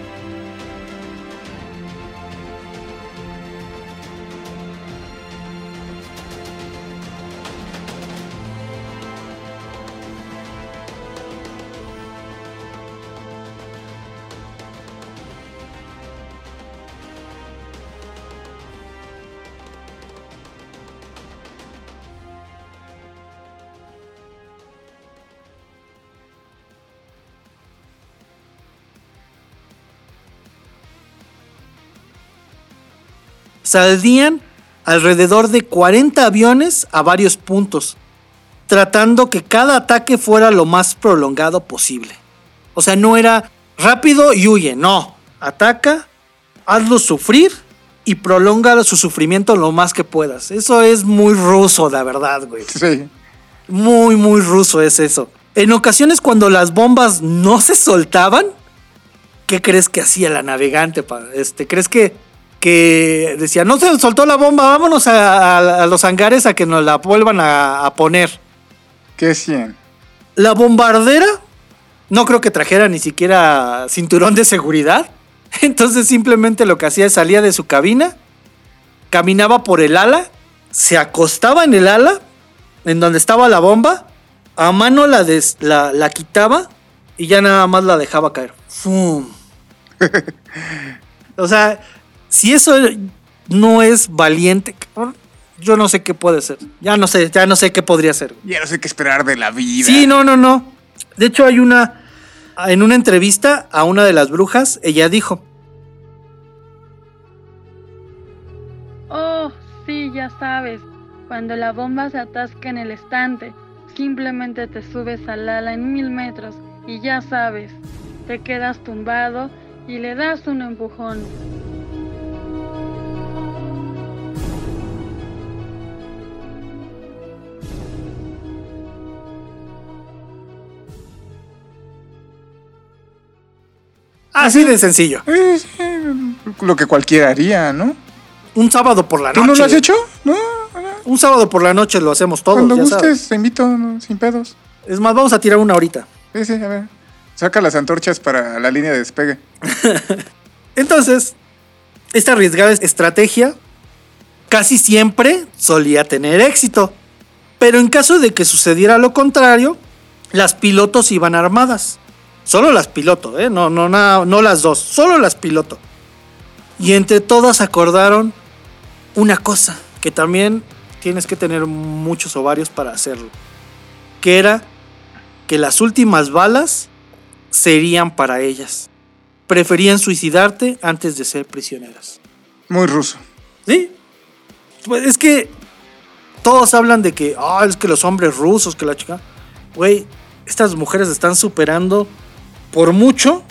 Saldían alrededor de 40 aviones a varios puntos, tratando que cada ataque fuera lo más prolongado posible. O sea, no era rápido y huye, no. Ataca, hazlo sufrir y prolonga su sufrimiento lo más que puedas. Eso es muy ruso, la verdad, güey. Sí. Muy, muy ruso es eso. En ocasiones cuando las bombas no se soltaban, ¿qué crees que hacía la navegante? pa? Este, ¿Crees que, que decía, no se soltó la bomba, vámonos a, a- a los hangares a que nos la vuelvan a, a poner? ¿Qué hacían? La bombardera no creo que trajera ni siquiera cinturón de seguridad. Entonces simplemente lo que hacía es salía de su cabina, caminaba por el ala, se acostaba en el ala, en donde estaba la bomba, a mano la, des- la, la quitaba y ya nada más la dejaba caer. ¡Fum! o sea, si eso no es valiente, cabrón, yo no sé qué puede ser. Ya no sé, ya no sé qué podría ser. Ya no sé qué esperar de la vida. Sí, no, no, no. De hecho, hay una. En una entrevista a una de las brujas, ella dijo: Oh, sí, ya sabes. Cuando la bomba se atasca en el estante, simplemente te subes al ala en mil metros y ya sabes, te quedas tumbado y le das un empujón. Así de sencillo. Lo que cualquiera haría, ¿no? Un sábado por la noche. ¿Tú no lo has hecho? No. Un sábado por la noche lo hacemos todos. Cuando ya gustes, sabes. te invito, no, sin pedos. Es más, vamos a tirar una ahorita. Sí, sí, a ver. Saca las antorchas para la línea de despegue. Entonces, esta arriesgada estrategia casi siempre solía tener éxito. Pero en caso de que sucediera lo contrario, las pilotos iban armadas. Solo las piloto, ¿eh? No, no, na- no las dos, solo las piloto. Y entre todas acordaron una cosa, que también tienes que tener muchos ovarios para hacerlo. Que era que las últimas balas serían para ellas. Preferían suicidarte antes de ser prisioneras. Muy ruso. ¿Sí? Pues es que todos hablan de que, ah, es que los hombres rusos, que la chica. Güey, estas mujeres están superando por mucho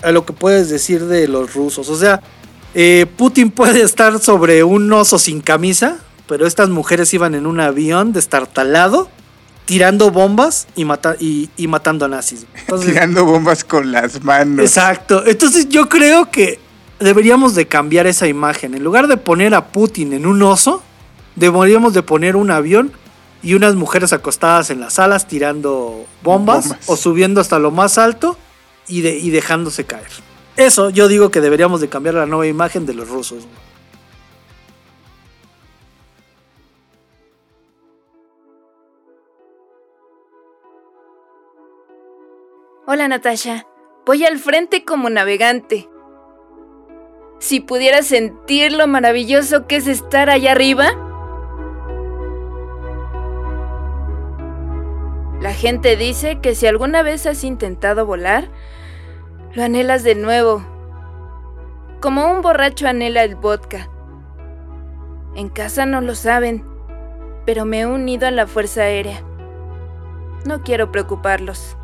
a lo que puedes decir de los rusos. O sea, eh, Putin puede estar sobre un oso sin camisa, pero estas mujeres iban en un avión destartalado, tirando bombas y, mata- y, y matando a nazis. Entonces, Tirando bombas con las manos. Exacto. Entonces yo creo que deberíamos de cambiar esa imagen. En lugar de poner a Putin en un oso, deberíamos de poner un avión y unas mujeres acostadas en las alas tirando bombas, Bombas. o subiendo hasta lo más alto y, de- y dejándose caer. Eso yo digo que deberíamos de cambiar la nueva imagen de los rusos. Hola Natasha, voy al frente como navegante. Si pudieras sentir lo maravilloso que es estar allá arriba. La gente dice que si alguna vez has intentado volar, lo anhelas de nuevo, como un borracho anhela el vodka. En casa no lo saben, pero me he unido a la Fuerza Aérea. No quiero preocuparlos.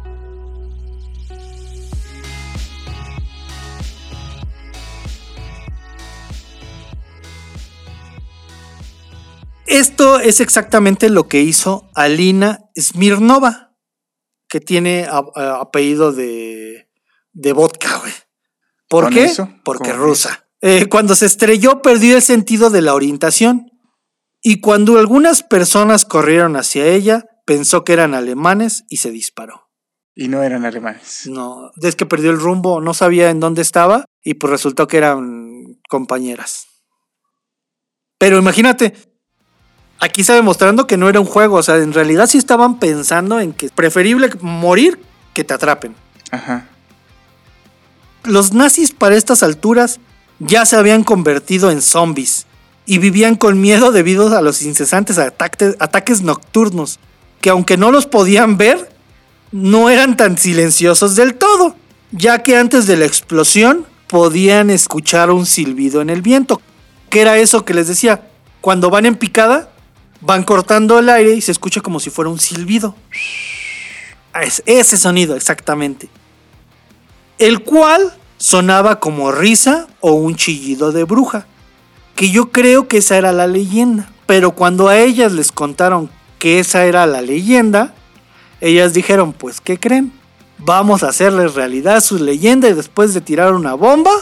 Esto es exactamente lo que hizo Alina Smirnova, que tiene apellido de, de vodka, güey. ¿Por ¿Con qué? eso? Porque ¿Con rusa. Eh, cuando se estrelló perdió el sentido de la orientación. Y cuando algunas personas corrieron hacia ella, pensó que eran alemanes y se disparó. Y no eran alemanes. No, es que perdió el rumbo, no sabía en dónde estaba y pues resultó que eran compañeras. Pero imagínate, aquí está demostrando que no era un juego, o sea, en realidad sí estaban pensando en que es preferible morir que te atrapen. Ajá. Los nazis para estas alturas ya se habían convertido en zombies y vivían con miedo debido a los incesantes ataques, nocturnos, que aunque no los podían ver, no eran tan silenciosos del todo, ya que antes de la explosión podían escuchar un silbido en el viento, que era eso que les decía, cuando van en picada, van cortando el aire y se escucha como si fuera un silbido. Es- ese sonido, exactamente el cual sonaba como risa o un chillido de bruja, que yo creo que esa era la leyenda, pero cuando a ellas les contaron que esa era la leyenda, ellas dijeron, pues, ¿qué creen? Vamos a hacerles realidad su leyenda y después de tirar una bomba,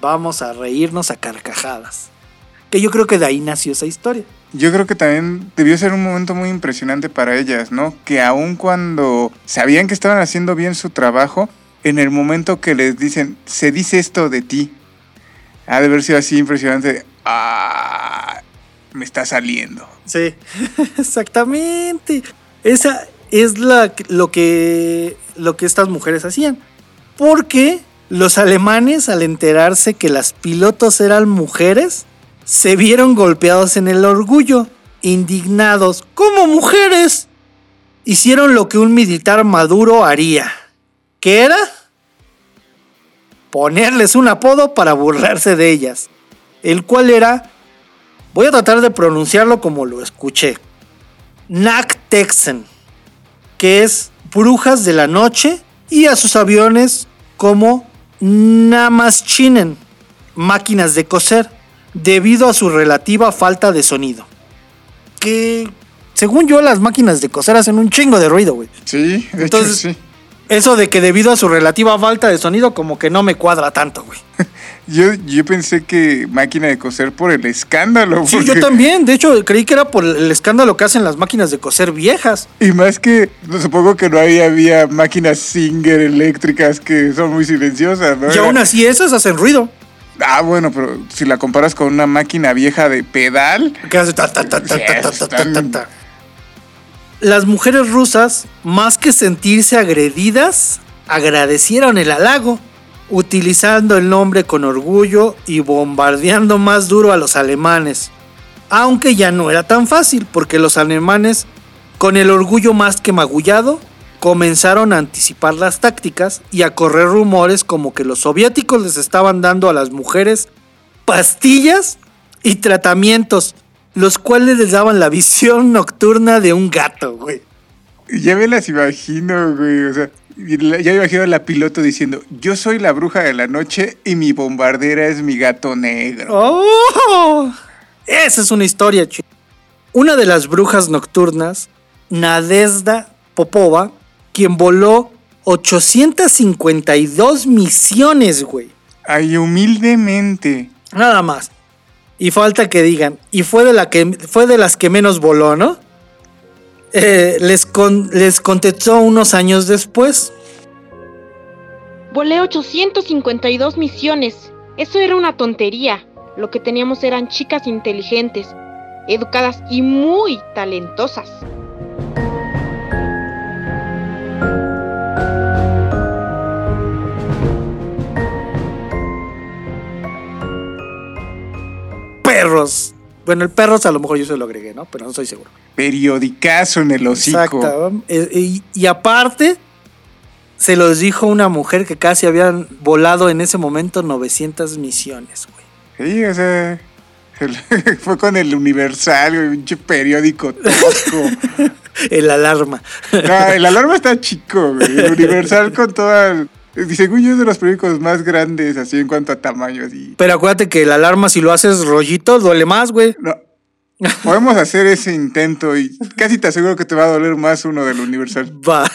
vamos a reírnos a carcajadas. Que yo creo que de ahí nació esa historia. Yo creo que también debió ser un momento muy impresionante para ellas, ¿no? Que aun cuando sabían que estaban haciendo bien su trabajo, en el momento que les dicen, se dice esto de ti, ha de haber sido así impresionante. Ah, me está saliendo. Sí, exactamente. Esa, es la, lo, que, lo que estas mujeres hacían. Porque los alemanes, al enterarse que las pilotos eran mujeres, se vieron golpeados en el orgullo, indignados, como mujeres. Hicieron lo que un militar maduro haría. ¿Qué era? Ponerles un apodo para burlarse de ellas, el cual era, voy a tratar de pronunciarlo como lo escuché, Naktexen, que es brujas de la noche, y a sus aviones como Namaschinen, máquinas de coser, debido a su relativa falta de sonido. Que, según yo, las máquinas de coser hacen un chingo de ruido, güey. Sí, de Entonces, hecho sí. Eso de que debido a su relativa falta de sonido, como que no me cuadra tanto, güey. Yo, yo pensé que máquina de coser por el escándalo. Sí, yo porque- también. De hecho, creí que era por el escándalo que hacen las máquinas de coser viejas. Y más que, supongo que no había, había máquinas Singer eléctricas que son muy silenciosas, ¿no? Y aún así esas hacen ruido. Ah, bueno, pero si la comparas con una máquina vieja de pedal. Que hace ta, ta, ta, ta, ta, ta, ta, ta, ta. Las mujeres rusas, más que sentirse agredidas, agradecieron el halago, utilizando el nombre con orgullo y bombardeando más duro a los alemanes. Aunque ya no era tan fácil, porque los alemanes, con el orgullo más que magullado, comenzaron a anticipar las tácticas y a correr rumores como que los soviéticos les estaban dando a las mujeres pastillas y tratamientos, los cuales les daban la visión nocturna de un gato, güey. Ya me las imagino, güey. O sea, ya me imagino a la piloto diciendo: Yo soy la bruja de la noche y mi bombardera es mi gato negro. ¡Oh! Esa es una historia, chi- Una de las brujas nocturnas, Nadezhda Popova, quien voló 852 misiones, güey. Ay, humildemente. Nada más. Y falta que digan, y fue de, la que, fue de las que menos voló, ¿no? Eh, les, les contestó unos años después. Volé 852 misiones. Eso era una tontería. Lo que teníamos eran chicas inteligentes, educadas y muy talentosas. Perros. Bueno, el perros a lo mejor yo se lo agregué, ¿no? Pero no estoy seguro. Periodicazo en el hocico. Exacto. Eh, Y, y aparte, se los dijo una mujer que casi habían volado en ese momento 900 misiones, güey. Sí, o sea. fue con el Universal, güey, pinche periódico tosco. El alarma. No, el alarma está chico, güey. El Universal con toda. Según yo es de los periódicos más grandes, así en cuanto a tamaño, así. Pero acuérdate que el alarma, si lo haces rollito, duele más, güey. No. Podemos hacer ese intento y casi te aseguro que te va a doler más uno del Universal. Va.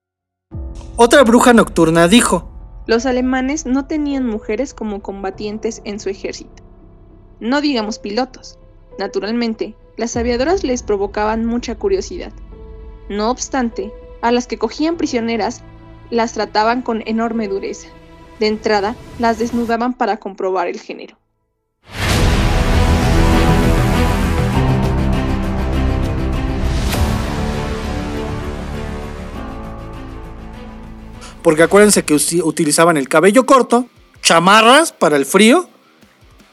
Otra bruja nocturna dijo: Los alemanes no tenían mujeres como combatientes en su ejército. No digamos pilotos. Naturalmente, las aviadoras les provocaban mucha curiosidad. No obstante, a las que cogían prisioneras las trataban con enorme dureza. De entrada, las desnudaban para comprobar el género. Porque acuérdense que utilizaban el cabello corto, chamarras para el frío,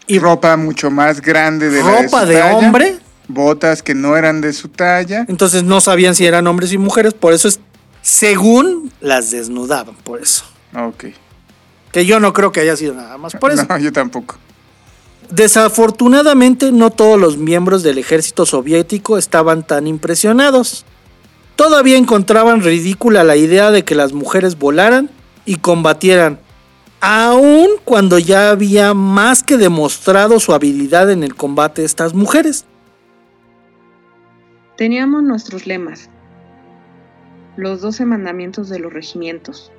Y ropa mucho más grande de la ropa su de talla, hombre. Botas que no eran de su talla. Entonces no sabían si eran hombres y mujeres, por eso es, según las desnudaban, por eso. Ok. Que yo no creo que haya sido nada más por eso. No, yo tampoco. Desafortunadamente no todos los miembros del ejército soviético estaban tan impresionados. Todavía encontraban ridícula la idea de que las mujeres volaran y combatieran, aun cuando ya había más que demostrado su habilidad en el combate de estas mujeres. Teníamos nuestros lemas, los doce mandamientos de los regimientos.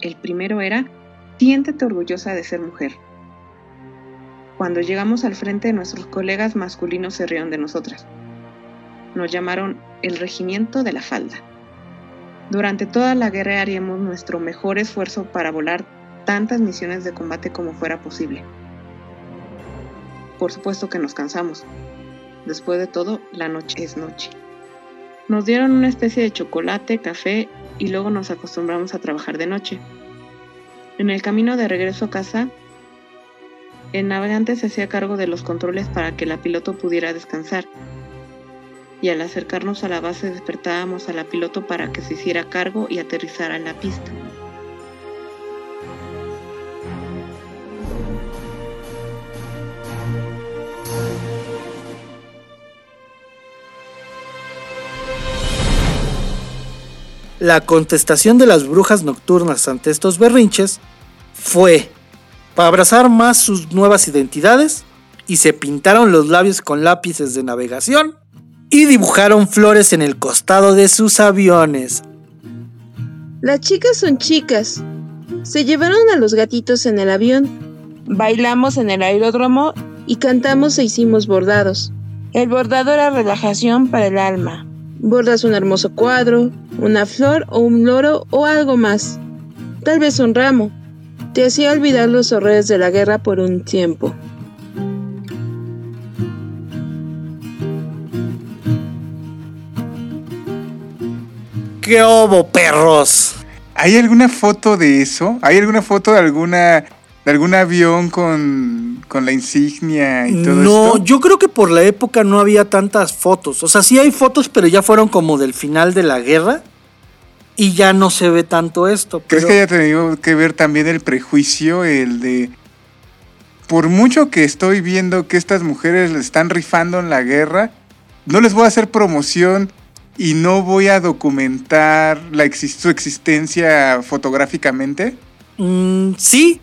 El primero era, siéntete orgullosa de ser mujer. Cuando llegamos al frente, nuestros colegas masculinos se rieron de nosotras. Nos llamaron el regimiento de la falda. Durante toda la guerra haríamos nuestro mejor esfuerzo para volar tantas misiones de combate como fuera posible. Por supuesto que nos cansamos. Después de todo, la noche es noche. Nos dieron una especie de chocolate, café y luego nos acostumbramos a trabajar de noche. En el camino de regreso a casa, el navegante se hacía cargo de los controles para que la piloto pudiera descansar. Y al acercarnos a la base despertábamos a la piloto para que se hiciera cargo y aterrizara en la pista. La contestación de las brujas nocturnas ante estos berrinches fue para abrazar más sus nuevas identidades y se pintaron los labios con lápices de navegación y dibujaron flores en el costado de sus aviones. Las chicas son chicas. Se llevaron a los gatitos en el avión. Bailamos en el aeródromo y cantamos e hicimos bordados. El bordado era relajación para el alma. Bordas un hermoso cuadro, una flor o un loro o algo más. Tal vez un ramo. Te hacía olvidar los horrores de la guerra por un tiempo. ¡Qué obo, perros! ¿Hay alguna foto de eso? ¿Hay alguna foto de alguna de algún avión con, con la insignia y todo No, esto? yo creo que por la época no había tantas fotos. O sea, sí hay fotos, pero ya fueron como del final de la guerra. Y ya no se ve tanto esto. ¿Crees pero- que haya tenido que ver también el prejuicio, el de... Por mucho que estoy viendo que estas mujeres le están rifando en la guerra, no les voy a hacer promoción y no voy a documentar la su existencia fotográficamente. Mm, sí.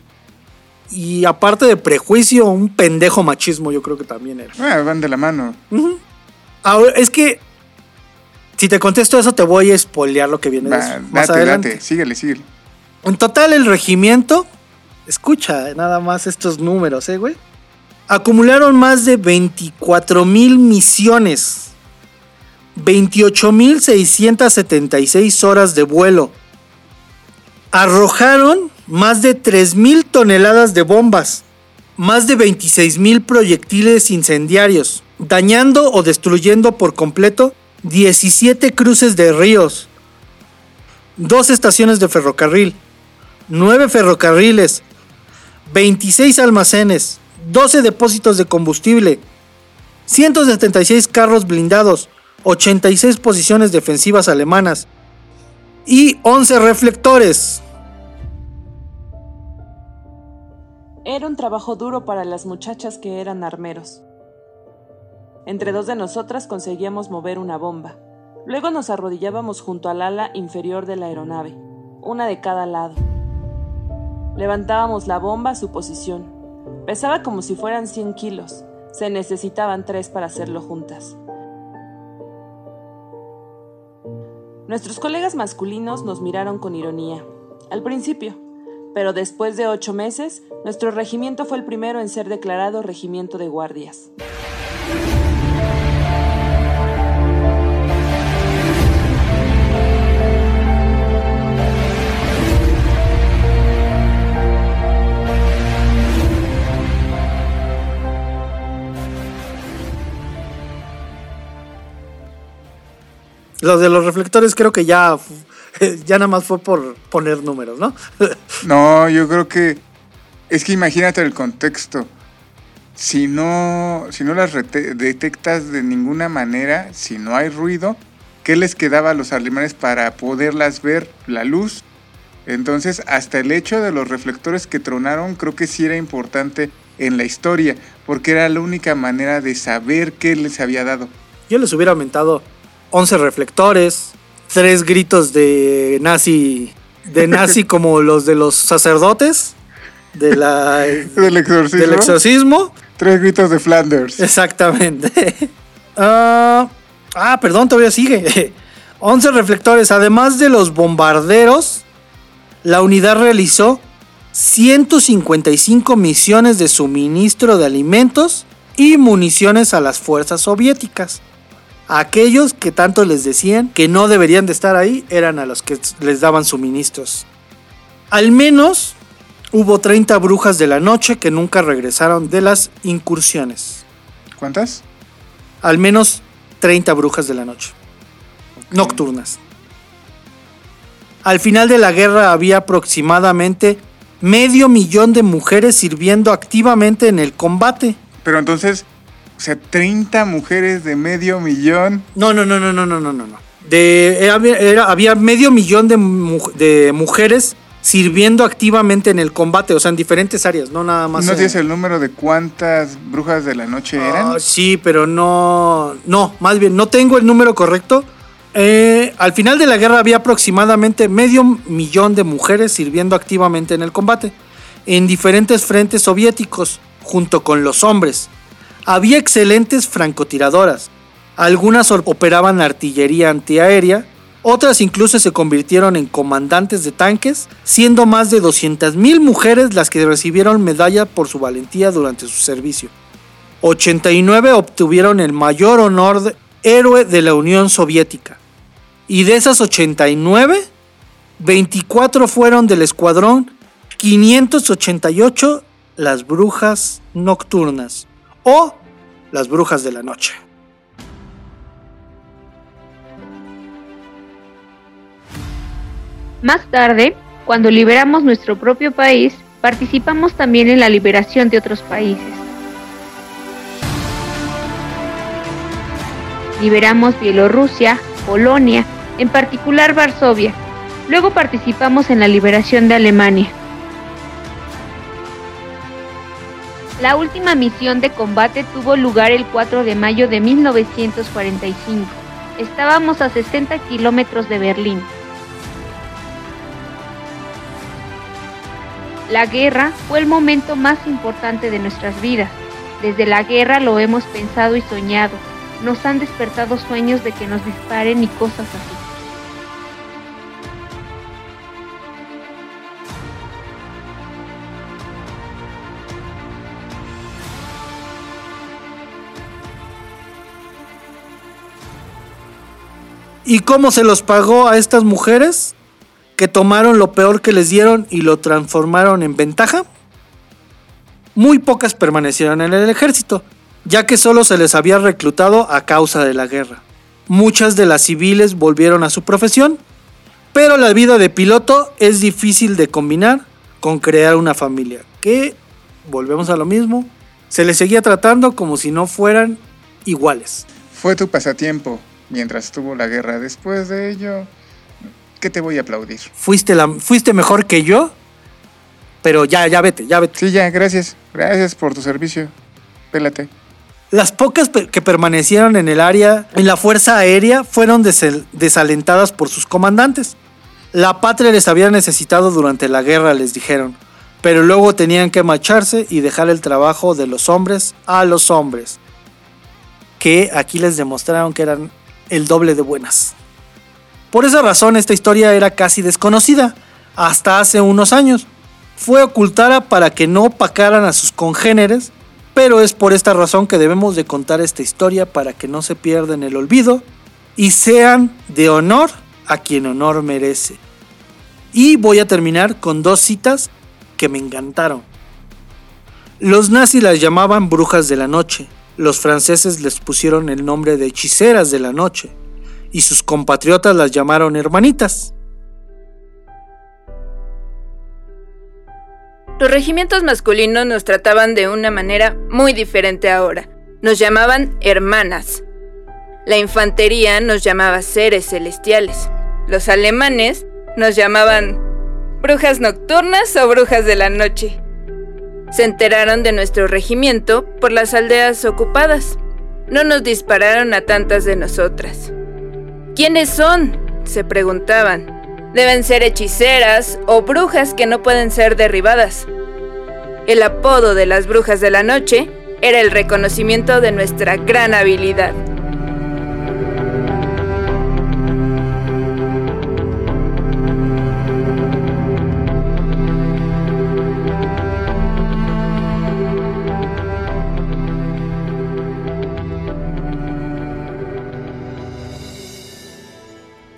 Y aparte de prejuicio, un pendejo machismo, yo creo que también era. Ah, van de la mano. Ahora, es que. Si te contesto eso, te voy a spoilear lo que viene Va, des- más date, adelante. date, síguele, síguele. En total, el regimiento. Escucha nada más estos números, ¿eh, güey? Acumularon más de 24 mil misiones. 28.676 horas de vuelo. Arrojaron más de 3.000 toneladas de bombas. Más de 26.000 proyectiles incendiarios. Dañando o destruyendo por completo 17 cruces de ríos. Dos estaciones de ferrocarril. 9 ferrocarriles. 26 almacenes. 12 depósitos de combustible. 176 carros blindados, 86 posiciones defensivas alemanas y 11 reflectores. Era un trabajo duro para las muchachas que eran armeros. Entre dos de nosotras conseguíamos mover una bomba. Luego nos arrodillábamos junto al ala inferior de la aeronave, una de cada lado. Levantábamos la bomba a su posición. Pesaba como si fueran 100 kilos. Se necesitaban tres para hacerlo juntas. Nuestros colegas masculinos nos miraron con ironía, al principio, pero después de ocho meses, nuestro regimiento fue el primero en ser declarado regimiento de guardias. Lo de los reflectores creo que ya, ya nada más fue por poner números, ¿no? No, yo creo que es que imagínate el contexto. Si no, si no las detectas de ninguna manera, si no hay ruido, ¿qué les quedaba a los alemanes para poderlas ver? La luz. Entonces, hasta el hecho de los reflectores que tronaron, creo que sí era importante en la historia, porque era la única manera de saber qué les había dado. Yo les hubiera aumentado 11 reflectores, tres gritos de nazi, de nazi como los de los sacerdotes, de la, Del exorcismo. del exorcismo. Tres gritos de Flanders. Exactamente. Ah, ah, perdón, todavía sigue. 11 reflectores. Además de los bombarderos, la unidad realizó 155 misiones de suministro de alimentos y municiones a las fuerzas soviéticas. Aquellos que tanto les decían que no deberían de estar ahí eran a los que les daban suministros. Al menos hubo 30 brujas de la noche que nunca regresaron de las incursiones. ¿Cuántas? Al menos 30 brujas de la noche. nocturnas. Al final de la guerra había aproximadamente medio millón de mujeres sirviendo activamente en el combate. Pero entonces, o sea, 30 mujeres de medio millón. No, no, no, no, no, no, no, no. De, era- era- había medio millón de, mu- de mujeres sirviendo activamente en el combate, o sea, en diferentes áreas, no nada más. ¿No en- tienes el número de cuántas brujas de la noche eran? Ah, sí, pero no. No, más bien, no tengo el número correcto. Eh, al final de la guerra había aproximadamente medio millón de mujeres sirviendo activamente en el combate, en diferentes frentes soviéticos, junto con los hombres. Había excelentes francotiradoras. Algunas operaban artillería antiaérea, otras incluso se convirtieron en comandantes de tanques, siendo más de 200.000 mujeres las que recibieron medalla por su valentía durante su servicio. 89 obtuvieron el mayor honor de héroe de la Unión Soviética. Y de esas 89, 24 fueron del escuadrón 588 las brujas nocturnas o las brujas de la noche. Más tarde, cuando liberamos nuestro propio país, participamos también en la liberación de otros países. Liberamos Bielorrusia, Polonia, en particular Varsovia. Luego participamos en la liberación de Alemania. La última misión de combate tuvo lugar el 4 de mayo de 1945. Estábamos a 60 kilómetros de Berlín. La guerra fue el momento más importante de nuestras vidas. Desde la guerra lo hemos pensado y soñado. Nos han despertado sueños de que nos disparen y cosas así. ¿Y cómo se los pagó a estas mujeres? Que tomaron lo peor que les dieron y lo transformaron en ventaja. Muy pocas permanecieron en el ejército, ya que solo se les había reclutado a causa de la guerra. Muchas de las civiles volvieron a su profesión, pero la vida de piloto es difícil de combinar con crear una familia, que, volvemos a lo mismo, se les seguía tratando como si no fueran iguales. Fue tu pasatiempo mientras estuvo la guerra. Después de ello, ¿qué te voy a aplaudir? Fuiste, la, fuiste mejor que yo, pero ya, ya vete, ya vete. Sí, ya, gracias. Gracias por tu servicio. Pélate. Las pocas que permanecieron en el área, en la Fuerza Aérea, fueron desalentadas por sus comandantes. La patria les había necesitado durante la guerra, les dijeron, pero luego tenían que marcharse y dejar el trabajo de los hombres a los hombres, que aquí les demostraron que eran el doble de buenas. Por esa razón esta historia era casi desconocida, hasta hace unos años. Fue ocultada para que no opacaran a sus congéneres, pero es por esta razón que debemos de contar esta historia para que no se pierda en el olvido y sean de honor a quien honor merece. Y voy a terminar con dos citas que me encantaron. Los nazis las llamaban brujas de la noche, los franceses les pusieron el nombre de hechiceras de la noche, y sus compatriotas las llamaron hermanitas. Los regimientos masculinos nos trataban de una manera muy diferente ahora. Nos llamaban hermanas. La infantería nos llamaba seres celestiales. Los alemanes nos llamaban brujas nocturnas o brujas de la noche. Se enteraron de nuestro regimiento por las aldeas ocupadas. No nos dispararon a tantas de nosotras. ¿Quiénes son? se preguntaban. Deben ser hechiceras o brujas que no pueden ser derribadas. El apodo de las brujas de la noche era el reconocimiento de nuestra gran habilidad.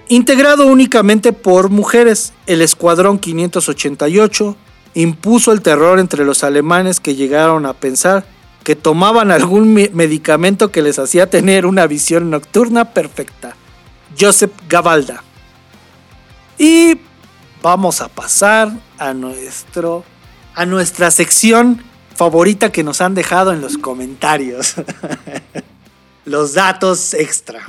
Integrado únicamente por mujeres, el Escuadrón 588 impuso el terror entre los alemanes que llegaron a pensar que tomaban algún me- medicamento que les hacía tener una visión nocturna perfecta. Joseph Gavalda. Y vamos a pasar a nuestro a nuestra sección favorita que nos han dejado en los comentarios. los datos extra.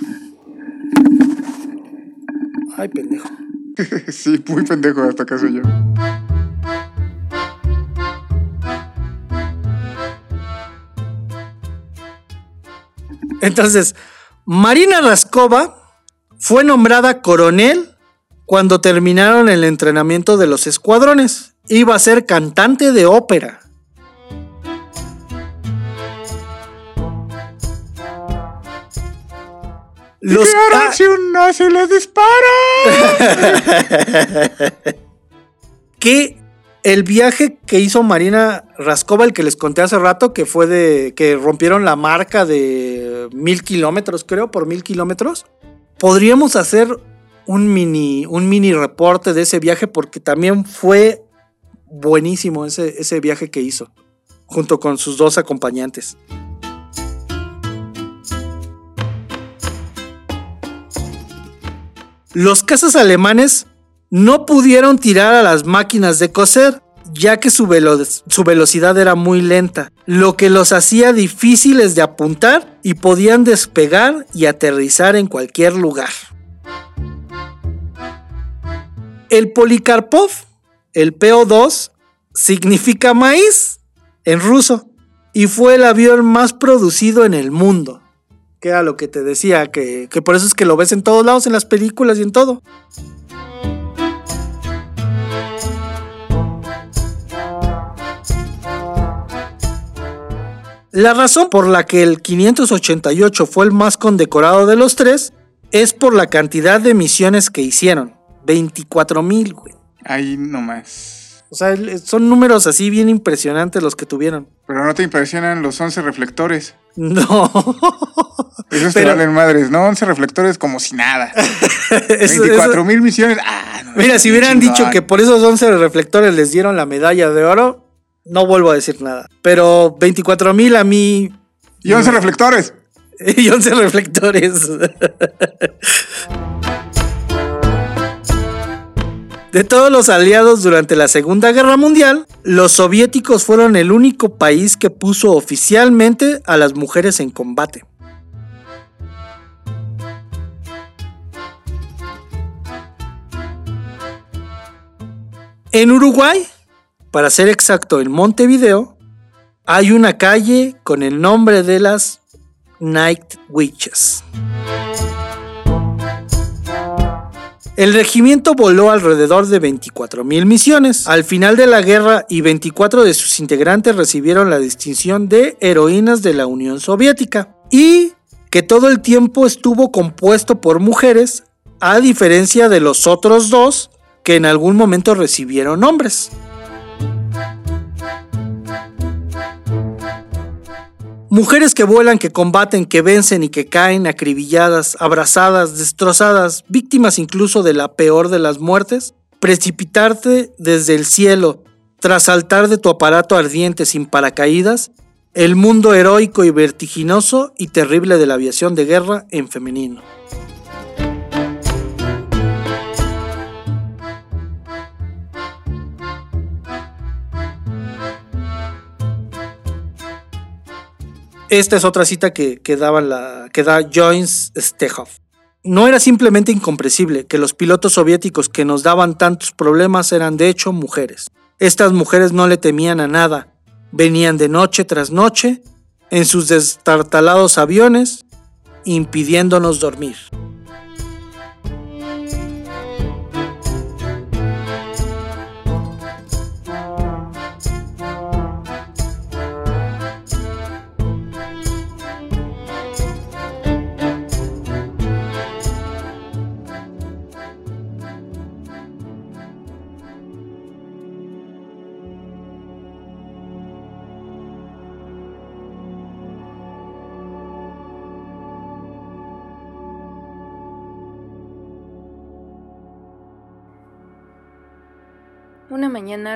Ay, pendejo. sí, muy pendejo hasta acaso yo. Entonces, Marina Raskova fue nombrada coronel cuando terminaron el entrenamiento de los escuadrones. Iba a ser cantante de ópera. Los ¿Qué si un nazi les dispara? que el viaje que hizo Marina Raskova, el que les conté hace rato, que fue de que rompieron la marca de mil kilómetros, creo, por mil kilómetros, podríamos hacer un mini, un mini reporte de ese viaje porque también fue buenísimo ese, ese viaje que hizo, junto con sus dos acompañantes. Los cazas alemanes no pudieron tirar a las máquinas de coser, ya que su, velocidad era muy lenta, lo que los hacía difíciles de apuntar y podían despegar y aterrizar en cualquier lugar. El Polikarpov, el PO2, significa maíz en ruso y fue el avión más producido en el mundo que era lo que te decía, que, por eso es que lo ves en todos lados, en las películas y en todo. La razón por la que el 588 fue el más condecorado de los tres es por la cantidad de misiones que hicieron. 24 mil, güey. Ahí nomás. O sea, son números así bien impresionantes los que tuvieron. Pero no te impresionan los 11 reflectores. No. Esos te valen madres, ¿no? 11 reflectores como si nada. 24 mil misiones. Ah, Mira, si hubieran dicho que por esos 11 reflectores les dieron la medalla de oro, no vuelvo a decir nada. Pero 24 mil a mí. Y 11 reflectores. Y 11 reflectores. De todos los aliados durante la Segunda Guerra Mundial, los soviéticos fueron el único país que puso oficialmente a las mujeres en combate. En Uruguay, para ser exacto en Montevideo, hay una calle con el nombre de las Night Witches. El regimiento voló alrededor de 24.000 misiones. Al final de la guerra y 24 de sus integrantes recibieron la distinción de heroínas de la Unión Soviética. Y que todo el tiempo estuvo compuesto por mujeres, a diferencia de los otros dos que en algún momento recibieron hombres. Mujeres que vuelan, que combaten, que vencen y que caen acribilladas, abrazadas, destrozadas, víctimas incluso de la peor de las muertes, precipitarte desde el cielo, tras saltar de tu aparato ardiente sin paracaídas, el mundo heroico y vertiginoso y terrible de la aviación de guerra en femenino. Esta es otra cita que, daba la, que da Joins Stehov. No era simplemente incomprensible que los pilotos soviéticos que nos daban tantos problemas eran de hecho mujeres. Estas mujeres no le temían a nada, venían de noche tras noche en sus destartalados aviones, impidiéndonos dormir.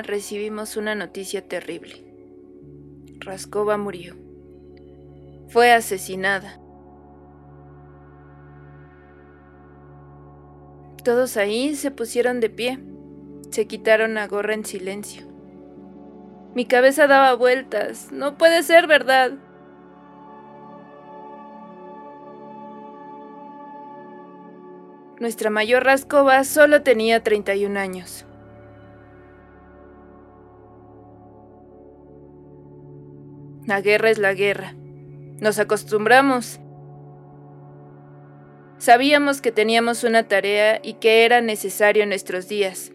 Recibimos una noticia terrible. Raskova murió. Fue asesinada. Todos ahí se pusieron de pie, se quitaron la gorra en silencio. Mi cabeza daba vueltas. No puede ser verdad. Nuestra mayor Rascova solo tenía 31 años. La guerra es la guerra. Nos acostumbramos. Sabíamos que teníamos una tarea y que era necesario en nuestros días,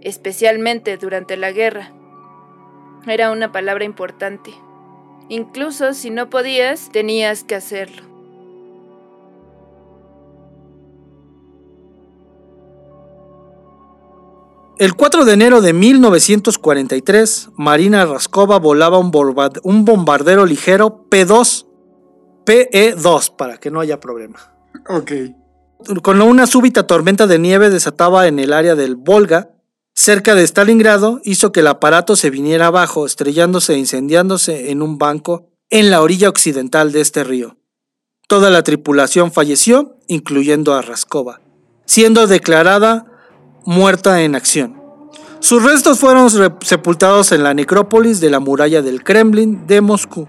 especialmente durante la guerra. Era una palabra importante. Incluso si no podías, tenías que hacerlo. El 4 de enero de 1943, Marina Raskova volaba un, bombardero ligero P-2, PE-2, para que no haya problema. Ok. Con una súbita tormenta de nieve desatada en el área del Volga, cerca de Stalingrado, hizo que el aparato se viniera abajo, estrellándose e incendiándose en un banco en la orilla occidental de este río. Toda la tripulación falleció, incluyendo a Raskova, siendo declarada muerta en acción. Sus restos fueron sepultados en la necrópolis de la muralla del Kremlin de Moscú.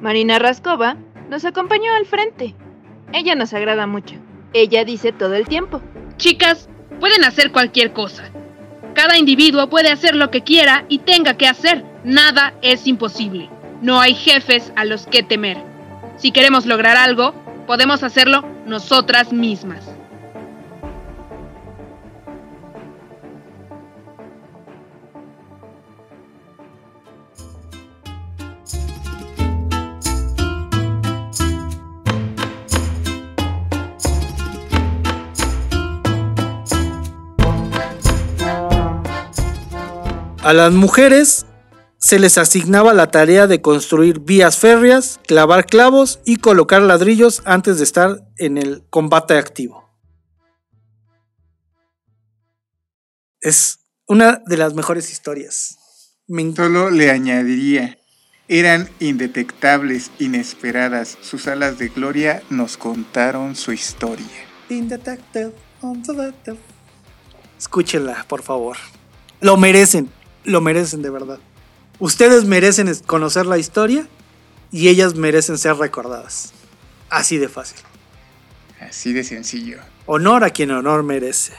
Marina Raskova nos acompañó al frente. Ella nos agrada mucho. Ella dice todo el tiempo. Chicas, pueden hacer cualquier cosa. Cada individuo puede hacer lo que quiera y tenga que hacer. Nada es imposible. No hay jefes a los que temer. Si queremos lograr algo, podemos hacerlo nosotras mismas. A las mujeres se les asignaba la tarea de construir vías férreas, clavar clavos y colocar ladrillos antes de estar en el combate activo. Es una de las mejores historias. Solo le añadiría, eran indetectables, inesperadas. Sus alas de gloria nos contaron su historia. Escúchenla, por favor. Lo merecen lo merecen de verdad. Ustedes merecen conocer la historia y ellas merecen ser recordadas. Así de fácil. Así de sencillo. Honor a quien honor merece.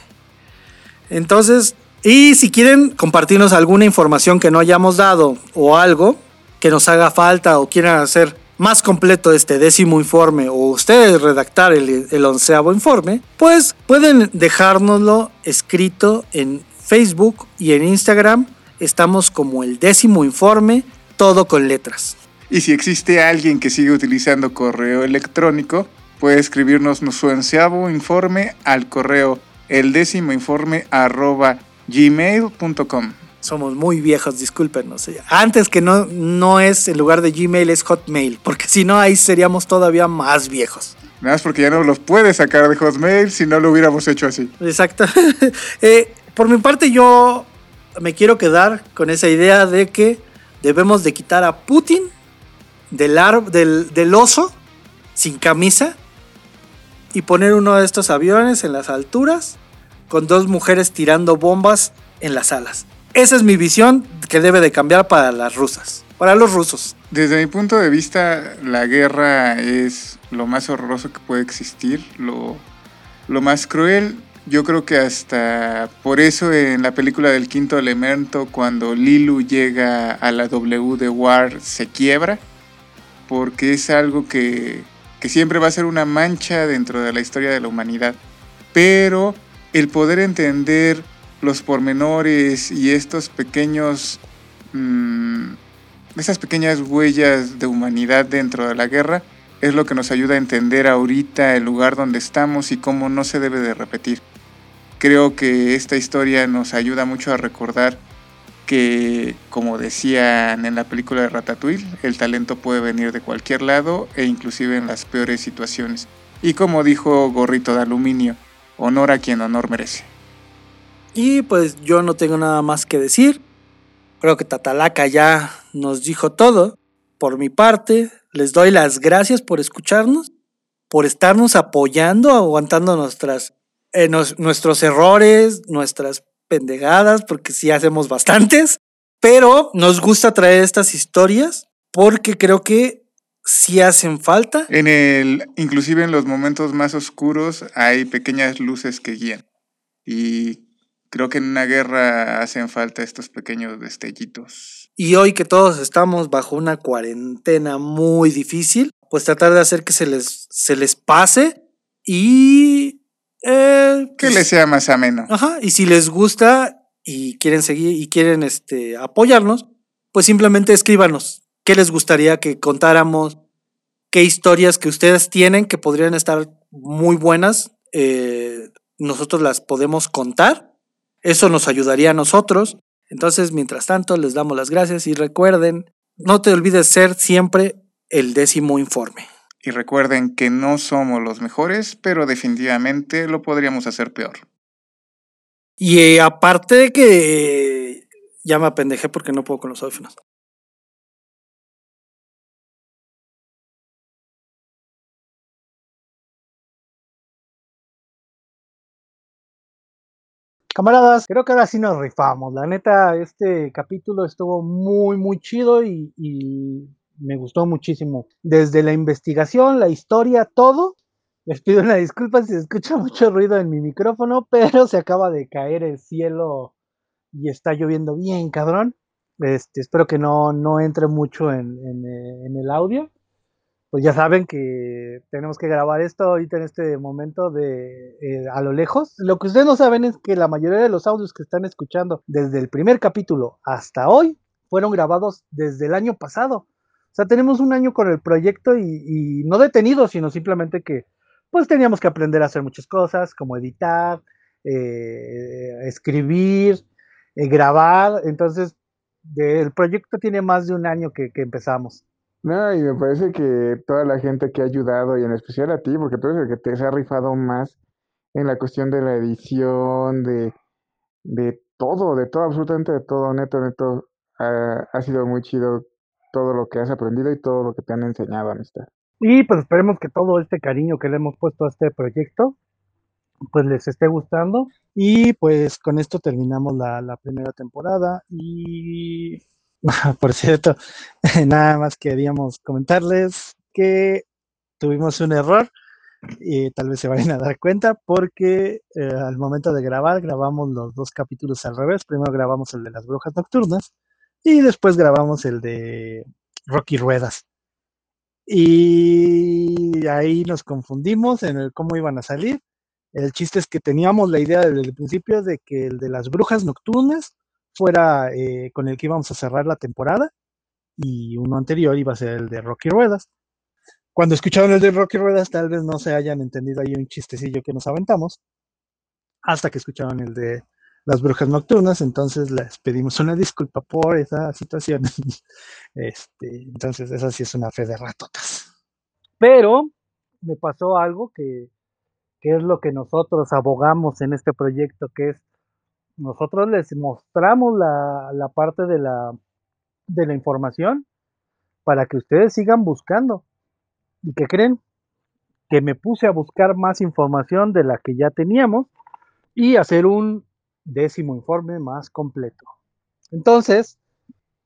Entonces, y si quieren compartirnos alguna información que no hayamos dado o algo que nos haga falta o quieran hacer más completo este décimo informe o ustedes redactar el, el onceavo informe, pues pueden dejárnoslo escrito en Facebook y en Instagram estamos como el décimo informe, todo con letras. Y si existe alguien que sigue utilizando correo electrónico, puede escribirnos su onceavo informe al correo el décimo informe arroba gmail.com. Somos muy viejos, discúlpenos. Antes que no, no es en lugar de Gmail, es Hotmail, porque si no, ahí seríamos todavía más viejos. Nada más porque ya no los puede sacar de Hotmail si no lo hubiéramos hecho así. Exacto. Eh, por mi parte, yo me quiero quedar con esa idea de que debemos de quitar a Putin del, del, del oso sin camisa y poner uno de estos aviones en las alturas con dos mujeres tirando bombas en las alas. Esa es mi visión que debe de cambiar para las rusas, para los rusos. Desde mi punto de vista, la guerra es lo más horroroso que puede existir, lo, lo más cruel yo creo que hasta por eso en la película del quinto elemento, cuando Lilu llega a la W de War, se quiebra, porque es algo que, que siempre va a ser una mancha dentro de la historia de la humanidad. Pero el poder entender los pormenores y estos pequeños... Mmm, esas pequeñas huellas de humanidad dentro de la guerra es lo que nos ayuda a entender ahorita el lugar donde estamos y cómo no se debe de repetir. Creo que esta historia nos ayuda mucho a recordar que, como decían en la película de Ratatouille, el talento puede venir de cualquier lado e inclusive en las peores situaciones. Y como dijo Gorrito de Aluminio, honor a quien honor merece. Y pues yo no tengo nada más que decir. Creo que Tatalaca ya nos dijo todo. Por mi parte, les doy las gracias por escucharnos por estarnos apoyando, aguantando nuestras, eh, nos- nuestros errores, nuestras pendejadas, porque sí hacemos bastantes, pero nos gusta traer estas historias porque creo que sí hacen falta. En el, inclusive en los momentos más oscuros hay pequeñas luces que guían. Y creo que en una guerra hacen falta estos pequeños destellitos. Y hoy que todos estamos bajo una cuarentena muy difícil, pues tratar de hacer que se les, se les pase y... eh, Que pues, les sea más ameno. Ajá, y si les gusta y quieren seguir y quieren este, apoyarnos, pues simplemente escríbanos qué les gustaría que contáramos, qué historias que ustedes tienen que podrían estar muy buenas, eh, nosotros las podemos contar, eso nos ayudaría a nosotros. Entonces, mientras tanto, les damos las gracias y recuerden, no te olvides ser siempre el décimo informe. Y recuerden que no somos los mejores, pero definitivamente lo podríamos hacer peor. Y eh, aparte de que eh, ya me apendejé porque no puedo con los audífonos. Camaradas, creo que ahora sí nos rifamos. La neta, este capítulo estuvo muy, muy chido y, y me gustó muchísimo. Desde la investigación, la historia, todo. Les pido una disculpa si se escucha mucho ruido en mi micrófono, pero se acaba de caer el cielo y está lloviendo bien, cabrón. Este, espero que no, no entre mucho en, en, eh, el audio. Pues ya saben que tenemos que grabar esto ahorita en este momento de eh, a lo lejos. Lo que ustedes no saben es que la mayoría de los audios que están escuchando desde el primer capítulo hasta hoy fueron grabados desde el año pasado. O sea, tenemos un año con el proyecto y, y no detenido, sino simplemente que pues teníamos que aprender a hacer muchas cosas, como editar, eh, escribir, eh, grabar. Entonces, el proyecto tiene más de un año que, empezamos. No, y me parece que toda la gente que ha ayudado, y en especial a ti, porque tú eres el que te se ha rifado más en la cuestión de la edición, de, de todo, de todo, absolutamente de todo, neto, neto, ha sido muy chido todo lo que has aprendido y todo lo que te han enseñado, amistad. Y pues esperemos que todo este cariño que le hemos puesto a este proyecto, pues les esté gustando. Y pues con esto terminamos la, primera temporada. Y por cierto, nada más queríamos comentarles que tuvimos un error y tal vez se vayan a dar cuenta porque eh, al momento de grabar grabamos los dos capítulos al revés. Primero grabamos el de las brujas nocturnas y después grabamos el de Rocky Ruedas. Y ahí nos confundimos en el cómo iban a salir. El chiste es que teníamos la idea desde el principio de que el de las brujas nocturnas fuera eh, con el que íbamos a cerrar la temporada y uno anterior iba a ser el de Rocky Ruedas. Cuando escucharon el de Rocky Ruedas tal vez no se hayan entendido ahí un chistecillo que nos aventamos hasta que escucharon el de las brujas nocturnas, entonces les pedimos una disculpa por esa situación. Este, entonces, esa sí es una fe de ratotas. Pero me pasó algo que, que es lo que nosotros abogamos en este proyecto, que es nosotros les mostramos la, la parte de la, de la información para que ustedes sigan buscando. ¿Y qué creen? Que me puse a buscar más información de la que ya teníamos y hacer un décimo informe más completo. Entonces,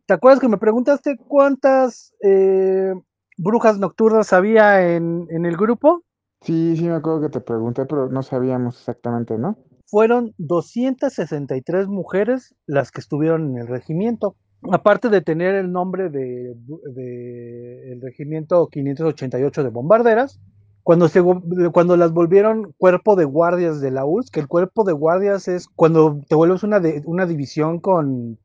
¿te acuerdas que me preguntaste cuántas eh, brujas nocturnas había en, en el grupo? Sí, sí me acuerdo que te pregunté, pero no sabíamos exactamente, ¿no? Fueron 263 mujeres las que estuvieron en el regimiento. Aparte de tener el nombre de, de el regimiento 588 de bombarderas, cuando, se, cuando las volvieron cuerpo de guardias de la URSS, que el cuerpo de guardias es cuando te vuelves una, de- una división con,